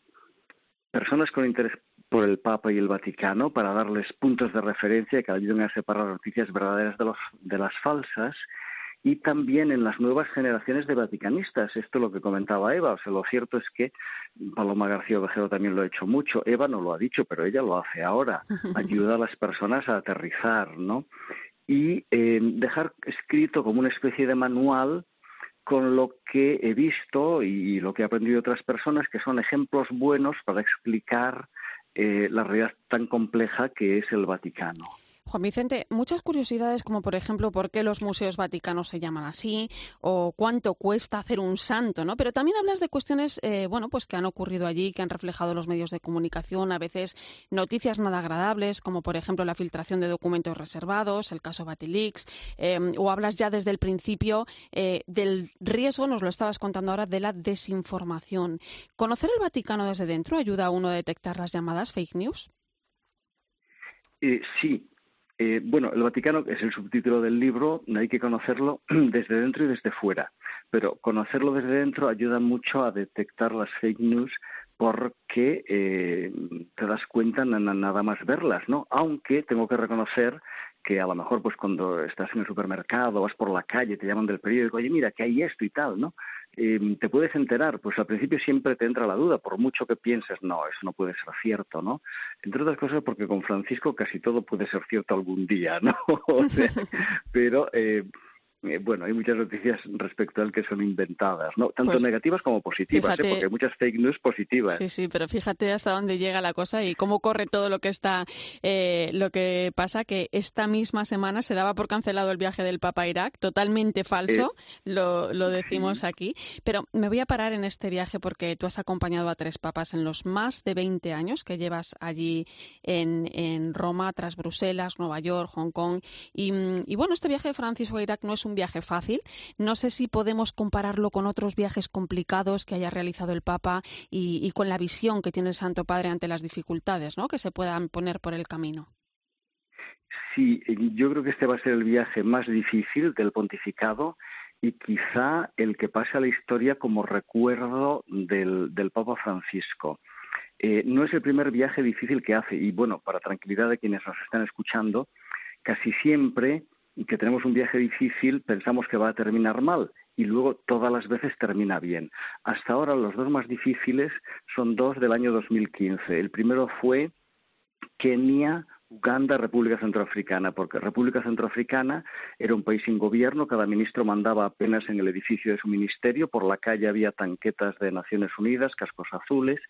personas con interés por el Papa y el Vaticano para darles puntos de referencia que ayuden a separar noticias verdaderas de, los, de las falsas y también en las nuevas generaciones de vaticanistas. Esto es lo que comentaba Eva. O sea, lo cierto es que Paloma García Ovejero también lo ha hecho mucho. Eva no lo ha dicho, pero ella lo hace ahora. Ayuda a las personas a aterrizar, ¿no? Y eh, dejar escrito como una especie de manual con lo que he visto y lo que he aprendido de otras personas, que son ejemplos buenos para explicar eh, la realidad tan compleja que es el Vaticano. Juan Vicente, muchas curiosidades como por ejemplo por qué los museos vaticanos se llaman así o cuánto cuesta hacer un santo, ¿no? Pero también hablas de cuestiones, eh, bueno, pues que han ocurrido allí, que han reflejado los medios de comunicación, a veces noticias nada agradables, como por ejemplo la filtración de documentos reservados, el caso Batileaks, eh, o hablas ya desde el principio eh, del riesgo, nos lo estabas contando ahora, de la desinformación. ¿Conocer el Vaticano desde dentro ayuda a uno a detectar las llamadas fake news? Eh, sí. Eh, bueno, el Vaticano es el subtítulo del libro, hay que conocerlo desde dentro y desde fuera, pero conocerlo desde dentro ayuda mucho a detectar las fake news porque eh, te das cuenta nada más verlas, ¿no? Aunque tengo que reconocer que a lo mejor pues cuando estás en el supermercado, vas por la calle, te llaman del periódico, oye mira, que hay esto y tal, ¿no? Eh, te puedes enterar, pues al principio siempre te entra la duda, por mucho que pienses, no, eso no puede ser cierto, ¿no? Entre otras cosas porque con Francisco casi todo puede ser cierto algún día, ¿no? pero eh, eh, bueno, hay muchas noticias respecto al que son inventadas, ¿no? Tanto pues negativas como positivas, ¿eh? porque hay muchas fake news positivas. Sí, sí, pero fíjate hasta dónde llega la cosa y cómo corre todo lo que está, eh, lo que pasa que esta misma semana se daba por cancelado el viaje del Papa a Irak, totalmente falso, lo, lo, decimos aquí. Pero me voy a parar en este viaje porque tú has acompañado a tres papas en los más de 20 años que llevas allí en, en Roma, tras Bruselas, Nueva York, Hong Kong. Y, y bueno, este viaje de Francisco a Irak no es un viaje fácil. No sé si podemos compararlo con otros viajes complicados que haya realizado el Papa y, con la visión que tiene el Santo Padre ante las dificultades ¿no? que se puedan poner por el camino. Sí, yo creo que este va a ser el viaje más difícil del pontificado y quizá el que pase a la historia como recuerdo del, Papa Francisco. Eh, no es el primer viaje difícil que hace y bueno, para tranquilidad de quienes nos están escuchando, casi siempre que tenemos un viaje difícil pensamos que va a terminar mal y luego todas las veces termina bien. Hasta ahora los dos más difíciles son dos del año 2015. El primero fue Kenia, Uganda, República Centroafricana, porque República Centroafricana era un país sin gobierno, cada ministro mandaba apenas en el edificio de su ministerio, por la calle había tanquetas de Naciones Unidas, cascos azules,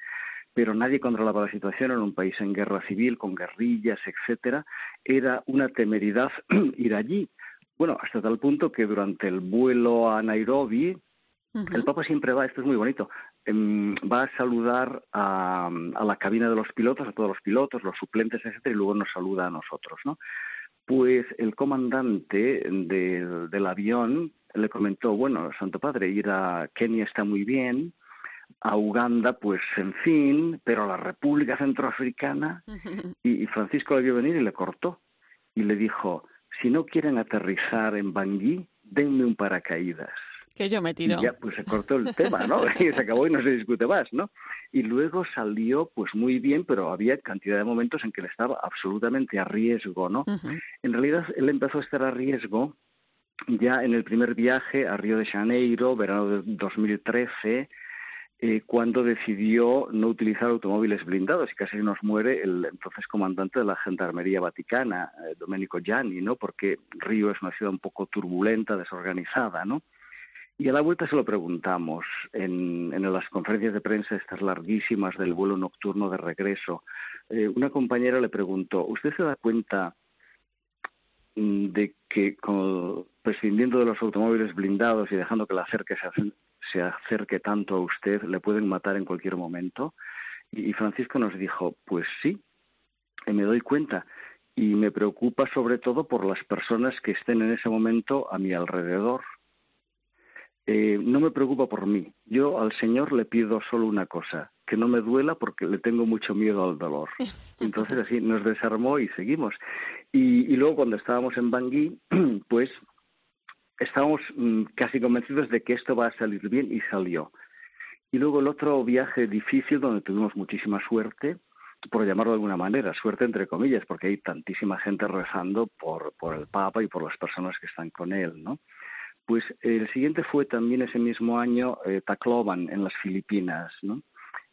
pero nadie controlaba la situación, en un país en guerra civil, con guerrillas, etcétera, era una temeridad ir allí. Bueno, hasta tal punto que durante el vuelo a Nairobi, el Papa siempre va, esto es muy bonito, em, va a saludar a, la cabina de los pilotos, a todos los pilotos, los suplentes, etcétera, y luego nos saluda a nosotros, ¿no? Pues el comandante del avión le comentó, bueno, Santo Padre, ir a Kenia está muy bien, a Uganda, pues en fin, pero a la República Centroafricana. Y, Francisco le vio venir y le cortó. Y le dijo, si no quieren aterrizar en Bangui, denme un paracaídas. Que yo me tiro. Y ya, pues se cortó el tema, ¿no? y se acabó y no se discute más, ¿no? Y luego salió, pues muy bien, pero había cantidad de momentos en que él estaba absolutamente a riesgo, ¿no? En realidad, él empezó a estar a riesgo ya en el primer viaje a Río de Janeiro, verano de 2013, eh, cuando decidió no utilizar automóviles blindados y casi nos muere el entonces comandante de la Gendarmería Vaticana, eh, Domenico Gianni, ¿no? Porque Río es una ciudad un poco turbulenta, desorganizada, ¿no? Y a la vuelta se lo preguntamos en, las conferencias de prensa, estas larguísimas del vuelo nocturno de regreso. Eh, una compañera le preguntó, ¿usted se da cuenta mm, de que prescindiendo de los automóviles blindados y dejando que la cerca se, se acerque tanto a usted, le pueden matar en cualquier momento. Y Francisco nos dijo, pues sí, me doy cuenta. Y me preocupa sobre todo por las personas que estén en ese momento a mi alrededor. Eh, no me preocupa por mí. Yo al Señor le pido solo una cosa, que no me duela porque le tengo mucho miedo al dolor. Entonces así nos desarmó y seguimos. Y, y luego cuando estábamos en Bangui, pues estábamos mm, casi convencidos de que esto va a salir bien y salió. Y luego el otro viaje difícil donde tuvimos muchísima suerte, por llamarlo de alguna manera, suerte entre comillas, porque hay tantísima gente rezando por, por el Papa y por las personas que están con él, ¿no? Pues el siguiente fue también ese mismo año eh, Tacloban, en las Filipinas, ¿no?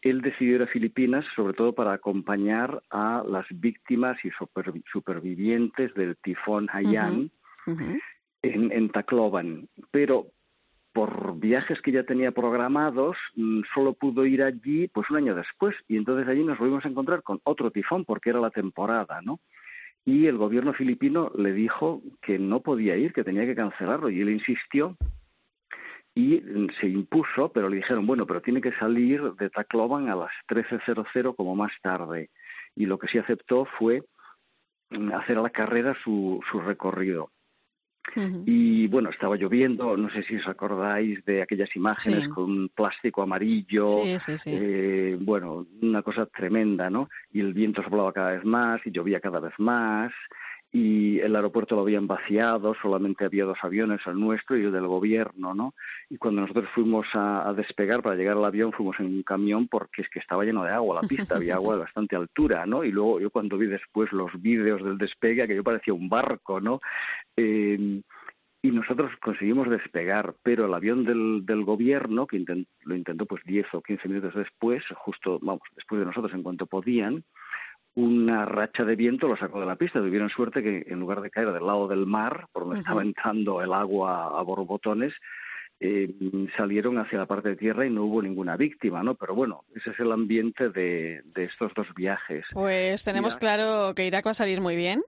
Él decidió ir a Filipinas sobre todo para acompañar a las víctimas y supervivientes del tifón Haiyan, en, en Tacloban, pero por viajes que ya tenía programados, mm, solo pudo ir allí pues un año después y entonces allí nos volvimos a encontrar con otro tifón porque era la temporada, ¿no? y el gobierno filipino le dijo que no podía ir, que tenía que cancelarlo y él insistió y se impuso, pero le dijeron, bueno, pero tiene que salir de Tacloban a las 13.00 como más tarde. Y lo que sí aceptó fue mm, hacer a la carrera su, su recorrido. Y bueno, estaba lloviendo, no sé si os acordáis de aquellas imágenes con plástico amarillo, eh, bueno, una cosa tremenda, ¿no? Y el viento soplaba cada vez más y llovía cada vez más y el aeropuerto lo habían vaciado, solamente había dos aviones, el nuestro y el del gobierno, ¿no? Y cuando nosotros fuimos a, despegar para llegar al avión, fuimos en un camión porque es que estaba lleno de agua, la pista había agua de bastante altura, ¿no? Y luego yo cuando vi después los vídeos del despegue, que yo parecía un barco, ¿no? Eh, y nosotros conseguimos despegar, pero el avión del, del gobierno, que lo intentó pues 10 o 15 minutos después, justo, vamos, después de nosotros en cuanto podían, una racha de viento lo sacó de la pista. Tuvieron suerte que en lugar de caer del lado del mar, por donde estaba entrando el agua a borbotones, eh, salieron hacia la parte de tierra y no hubo ninguna víctima, ¿no? Pero bueno, ese es el ambiente de, de estos dos viajes. Pues tenemos claro que Irak va a salir muy bien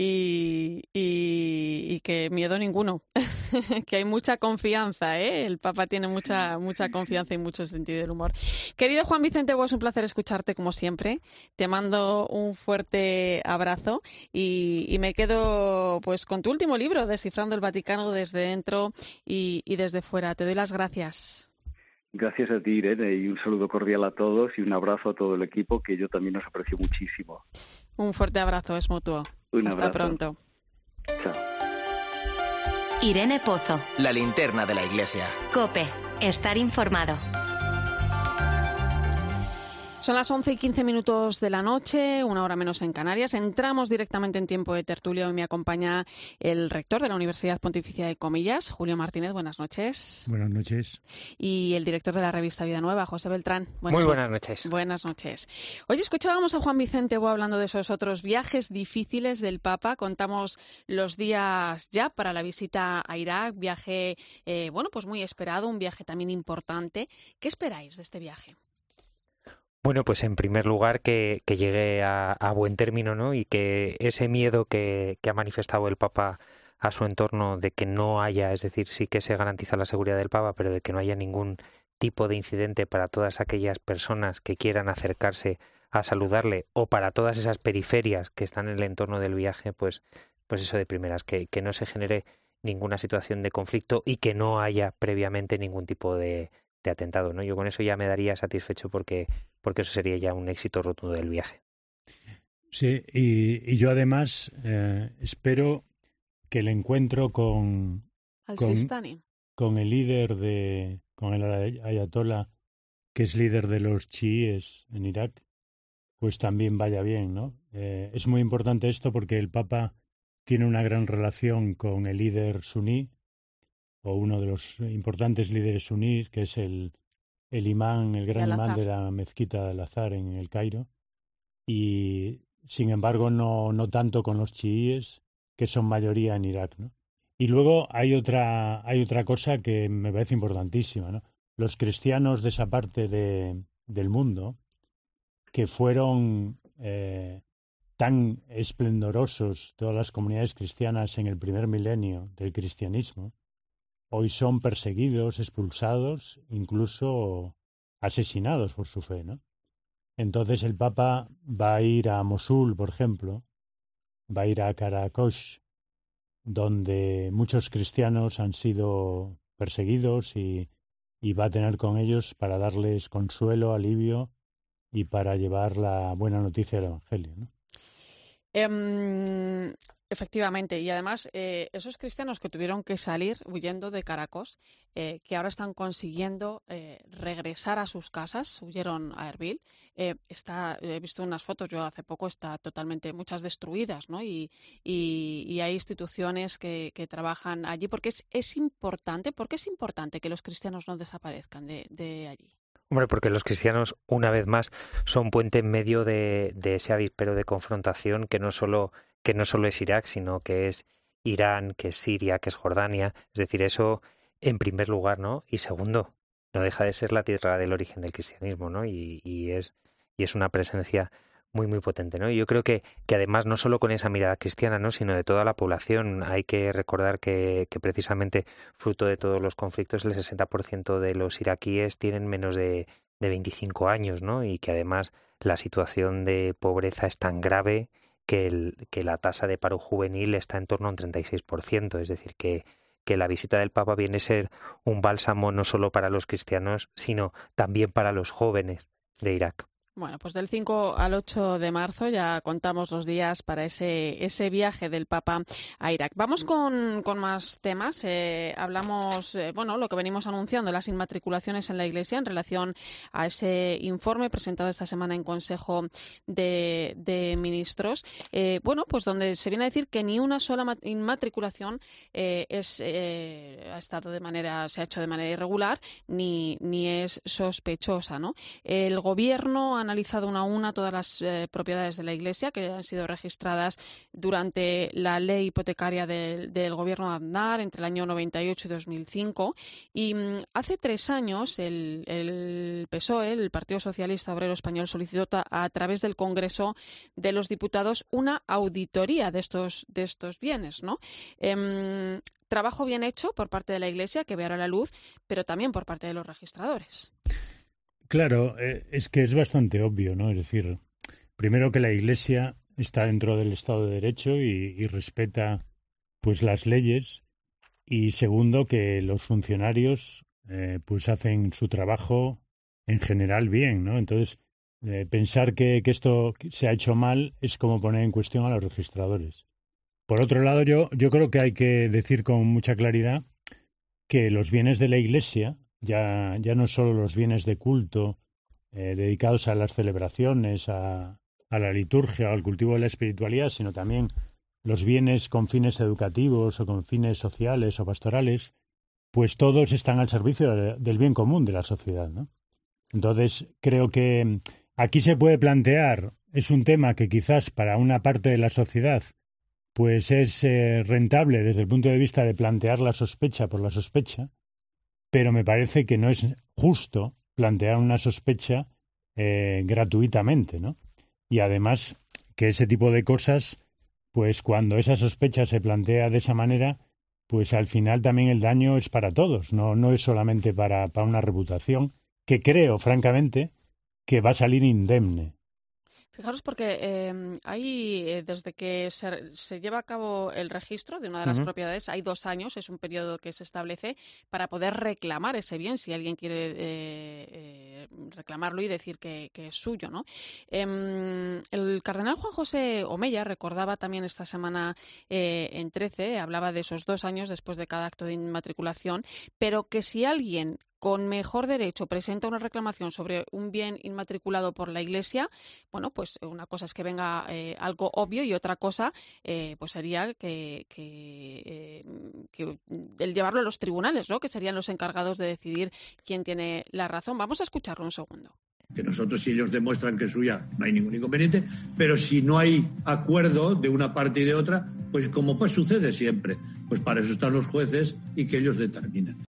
y, y, que miedo ninguno, que hay mucha confianza, ¿eh? El Papa tiene mucha, mucha confianza y mucho sentido del humor. Querido Juan Vicente, es un placer escucharte como siempre. Te mando un fuerte abrazo y, y, me quedo pues con tu último libro, Descifrando el Vaticano desde dentro y, y desde fuera. Te doy las gracias. Gracias a ti, Irene, y un saludo cordial a todos y un abrazo a todo el equipo que yo también os aprecio muchísimo. Un fuerte abrazo, es mutuo. Hasta pronto. Chao. Irene Pozo. La linterna de la iglesia. Cope. Estar informado. Son las 11 y 15 minutos de la noche, una hora menos en Canarias. Entramos directamente en tiempo de tertulia. Hoy me acompaña el rector de la Universidad Pontificia de Comillas, Julio Martínez. Buenas noches. Buenas noches. Y el director de la revista Vida Nueva, José Beltrán. Muy buenas noches. Buenas noches. Hoy escuchábamos a Juan Vicente hablando de esos otros viajes difíciles del Papa. Contamos los días ya para la visita a Irak. Viaje, eh, bueno, pues muy esperado, un viaje también importante. ¿Qué esperáis de este viaje? Bueno, pues en primer lugar que, llegue a, buen término, ¿no? Y que ese miedo que, ha manifestado el Papa a su entorno de que no haya, es decir, sí que se garantiza la seguridad del Papa, pero de que no haya ningún tipo de incidente para todas aquellas personas que quieran acercarse a saludarle o para todas esas periferias que están en el entorno del viaje, pues, pues eso de primeras, que, que no se genere ninguna situación de conflicto y que no haya previamente ningún tipo de, de atentado, ¿no? Yo con eso ya me daría satisfecho porque, porque eso sería ya un éxito rotundo del viaje. Sí, y, yo además eh, espero que el encuentro con, con, con, el líder de, con el ayatollah, que es líder de los chiíes en Irak, pues también vaya bien, ¿no? Eh, es muy importante esto porque el Papa tiene una gran relación con el líder suní, o uno de los importantes líderes suníes, que es el, el imán, el gran imán de la mezquita del Azar en el Cairo. Y sin embargo, no, no tanto con los chiíes, que son mayoría en Irak. ¿no? Y luego hay otra, hay otra cosa que me parece importantísima. ¿no? Los cristianos de esa parte de, del mundo, que fueron eh, tan esplendorosos, todas las comunidades cristianas en el primer milenio del cristianismo, hoy son perseguidos, expulsados, incluso asesinados por su fe, ¿no? Entonces el Papa va a ir a Mosul, por ejemplo, va a ir a Karakosh, donde muchos cristianos han sido perseguidos y, va a tener con ellos para darles consuelo, alivio y para llevar la buena noticia del Evangelio. ¿no? Em, Efectivamente, y además eh, esos cristianos que tuvieron que salir huyendo de Caracos, eh, que ahora están consiguiendo eh, regresar a sus casas, huyeron a Erbil, está, he visto unas fotos, yo hace poco está totalmente, muchas destruidas, ¿no? Y, y, hay instituciones que, que, trabajan allí, porque es, es importante, porque es importante que los cristianos no desaparezcan de, de allí. Hombre, porque los cristianos, una vez más, son puente en medio de, de ese avispero de confrontación que no solo que no solo es Irak, sino que es Irán, que es Siria, que es Jordania. Es decir, eso en primer lugar, ¿no? Y segundo, no deja de ser la tierra del origen del cristianismo, ¿no? Y, y es, y es una presencia muy muy potente, ¿no? Yo creo que, que además no solo con esa mirada cristiana, ¿no? sino de toda la población, hay que recordar que, que precisamente fruto de todos los conflictos el 60% de los iraquíes tienen menos de, de 25 años, ¿no? Y que además la situación de pobreza es tan grave que, el, que la tasa de paro juvenil está en torno a un 36%, es decir, que, que la visita del Papa viene a ser un bálsamo no solo para los cristianos, sino también para los jóvenes de Irak. Bueno, pues del 5 al 8 de marzo ya contamos los días para ese, ese viaje del Papa a Irak. Vamos con, con más temas. Eh, hablamos, eh, bueno, lo que venimos anunciando, las inmatriculaciones en la Iglesia en relación a ese informe presentado esta semana en Consejo de, de Ministros. Eh, bueno, pues donde se viene a decir que ni una sola inmatriculación es, ha estado de manera, se ha hecho de manera irregular ni, ni es sospechosa, ¿no? El gobierno ha analizado una a una todas las eh, propiedades de la Iglesia que han sido registradas durante la ley hipotecaria del, gobierno de Aznar entre el año 98 y 2005. Y mm, hace tres años el, PSOE, el Partido Socialista Obrero Español, solicitó a través del Congreso de los Diputados una auditoría de estos, de estos bienes. ¿no? Em, trabajo bien hecho por parte de la Iglesia que ve ahora la luz, pero también por parte de los registradores. Claro, eh, es que es bastante obvio, ¿no? Es decir, primero que la Iglesia está dentro del Estado de Derecho y, respeta pues las leyes y segundo que los funcionarios eh, pues hacen su trabajo en general bien, ¿no? Entonces eh, pensar que, que, esto se ha hecho mal es como poner en cuestión a los registradores. Por otro lado, yo, yo creo que hay que decir con mucha claridad que los bienes de la Iglesia ya, ya no solo los bienes de culto eh, dedicados a las celebraciones, a, a la liturgia al cultivo de la espiritualidad, sino también los bienes con fines educativos o con fines sociales o pastorales, pues todos están al servicio del bien común de la sociedad. ¿no? Entonces, creo que aquí se puede plantear, es un tema que quizás para una parte de la sociedad pues es eh, rentable desde el punto de vista de plantear la sospecha por la sospecha, pero me parece que no es justo plantear una sospecha eh, gratuitamente, ¿no? Y además que ese tipo de cosas, pues cuando esa sospecha se plantea de esa manera, pues al final también el daño es para todos, no, no es solamente para, para una reputación, que creo, francamente, que va a salir indemne. Fijaros porque em, hay, eh, desde que se, lleva a cabo el registro de una de las propiedades, hay dos años, es un periodo que se establece para poder reclamar ese bien, si alguien quiere eh, eh, reclamarlo y decir que, es suyo. ¿no? Em, el cardenal Juan José Omeya recordaba también esta semana en 13, hablaba de esos dos años después de cada acto de inmatriculación, pero que si alguien con mejor derecho presenta una reclamación sobre un bien inmatriculado por la Iglesia, bueno, pues una cosa es que venga eh, algo obvio y otra cosa eh, pues sería que, eh, que, el llevarlo a los tribunales, ¿no? Que serían los encargados de decidir quién tiene la razón. Vamos a escucharlo un segundo que nosotros si ellos demuestran que es suya no hay ningún inconveniente, pero si no hay acuerdo de una parte y de otra, pues como pues sucede siempre, pues para eso están los jueces y que ellos determinen.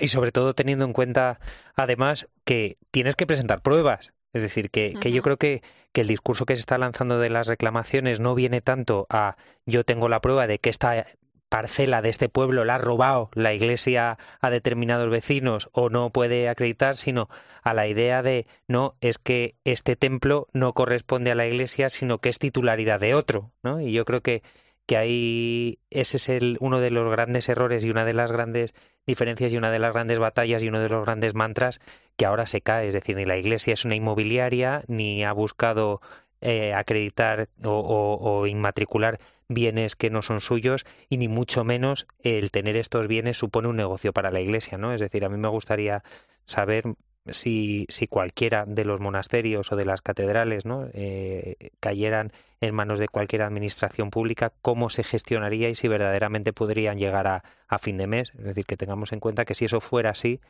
Y sobre todo teniendo en cuenta, además, que tienes que presentar pruebas. Es decir, que, que yo creo que, que, el discurso que se está lanzando de las reclamaciones no viene tanto a yo tengo la prueba de que esta parcela de este pueblo la ha robado la iglesia a determinados vecinos o no puede acreditar, sino a la idea de no, es que este templo no corresponde a la iglesia, sino que es titularidad de otro, ¿no? Y yo creo que, que ahí ese es el, uno de los grandes errores y una de las grandes diferencias y una de las grandes batallas y uno de los grandes mantras que ahora se cae. Es decir, ni la Iglesia es una inmobiliaria ni ha buscado eh, acreditar o, o, inmatricular bienes que no son suyos y ni mucho menos el tener estos bienes supone un negocio para la Iglesia, ¿no? Es decir, a mí me gustaría saber si, si cualquiera de los monasterios o de las catedrales ¿no? Eh, cayeran en manos de cualquier administración pública, cómo se gestionaría y si verdaderamente podrían llegar a, a fin de mes. Es decir, que tengamos en cuenta que si eso fuera así,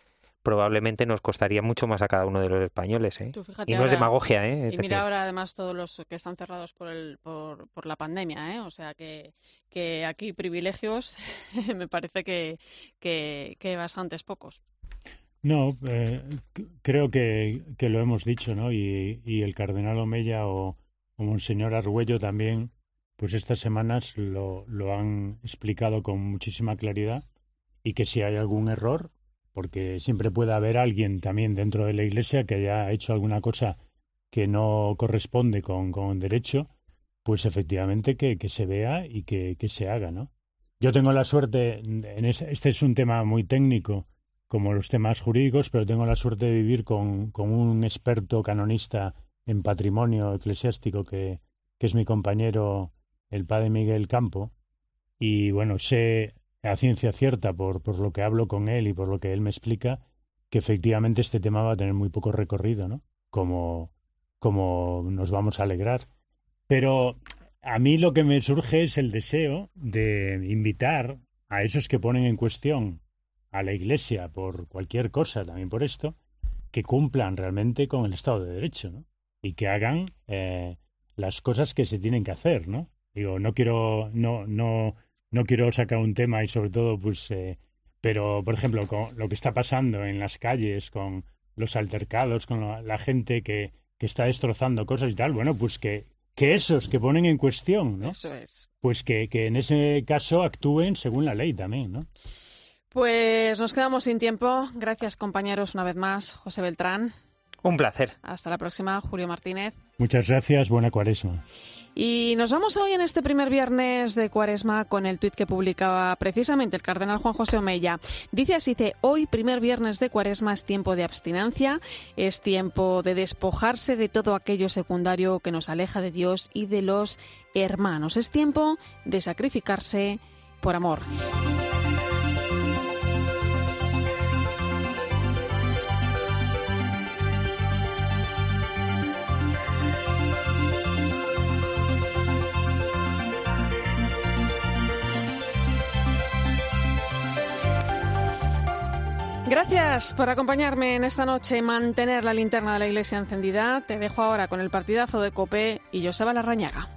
probablemente nos costaría mucho más a cada uno de los españoles. ¿eh? y no es demagogia. ¿eh? y mira ahora además todos los que están cerrados por, el, por, por la pandemia. ¿eh? O sea que, que aquí privilegios me parece que, que, que bastantes pocos. No, eh, creo que, que, lo hemos dicho, ¿no? Y, y el cardenal Omeya o, Monseñor Argüello también, pues estas semanas lo, lo han explicado con muchísima claridad y que si hay algún error, porque siempre puede haber alguien también dentro de la Iglesia que haya hecho alguna cosa que no corresponde con, con derecho, pues efectivamente que, que se vea y que, que, se haga, ¿no? Yo tengo la suerte, en este es un tema muy técnico, como los temas jurídicos, pero tengo la suerte de vivir con, con un experto canonista en patrimonio eclesiástico que, que es mi compañero, el padre Miguel Campo, y bueno, sé a ciencia cierta por, por lo que hablo con él y por lo que él me explica, que efectivamente este tema va a tener muy poco recorrido, ¿no? Como, como nos vamos a alegrar. Pero a mí lo que me surge es el deseo de invitar a esos que ponen en cuestión a la Iglesia por cualquier cosa, también por esto, que cumplan realmente con el Estado de Derecho, ¿no? Y que hagan eh, las cosas que se tienen que hacer, ¿no? Digo, no quiero, no, no, no quiero sacar un tema y sobre todo, pues, eh, pero por ejemplo, con lo que está pasando en las calles, con los altercados, con la, gente que, que está destrozando cosas y tal, bueno, pues que, que esos que ponen en cuestión, ¿no? Eso es. Pues que, que en ese caso actúen según la ley también, ¿no? Pues nos quedamos sin tiempo. Gracias, compañeros, una vez más. José Beltrán. Un placer. Hasta la próxima, Julio Martínez. Muchas gracias, buena cuaresma. Y nos vamos hoy en este primer viernes de Cuaresma con el tuit que publicaba precisamente el cardenal Juan José Omeya. Dice así, dice, hoy primer viernes de Cuaresma es tiempo de abstinencia, es tiempo de despojarse de todo aquello secundario que nos aleja de Dios y de los hermanos. Es tiempo de sacrificarse por amor. Gracias por acompañarme en esta noche y mantener la linterna de la iglesia encendida. Te dejo ahora con el partidazo de Copé y Joseba Larrañaga.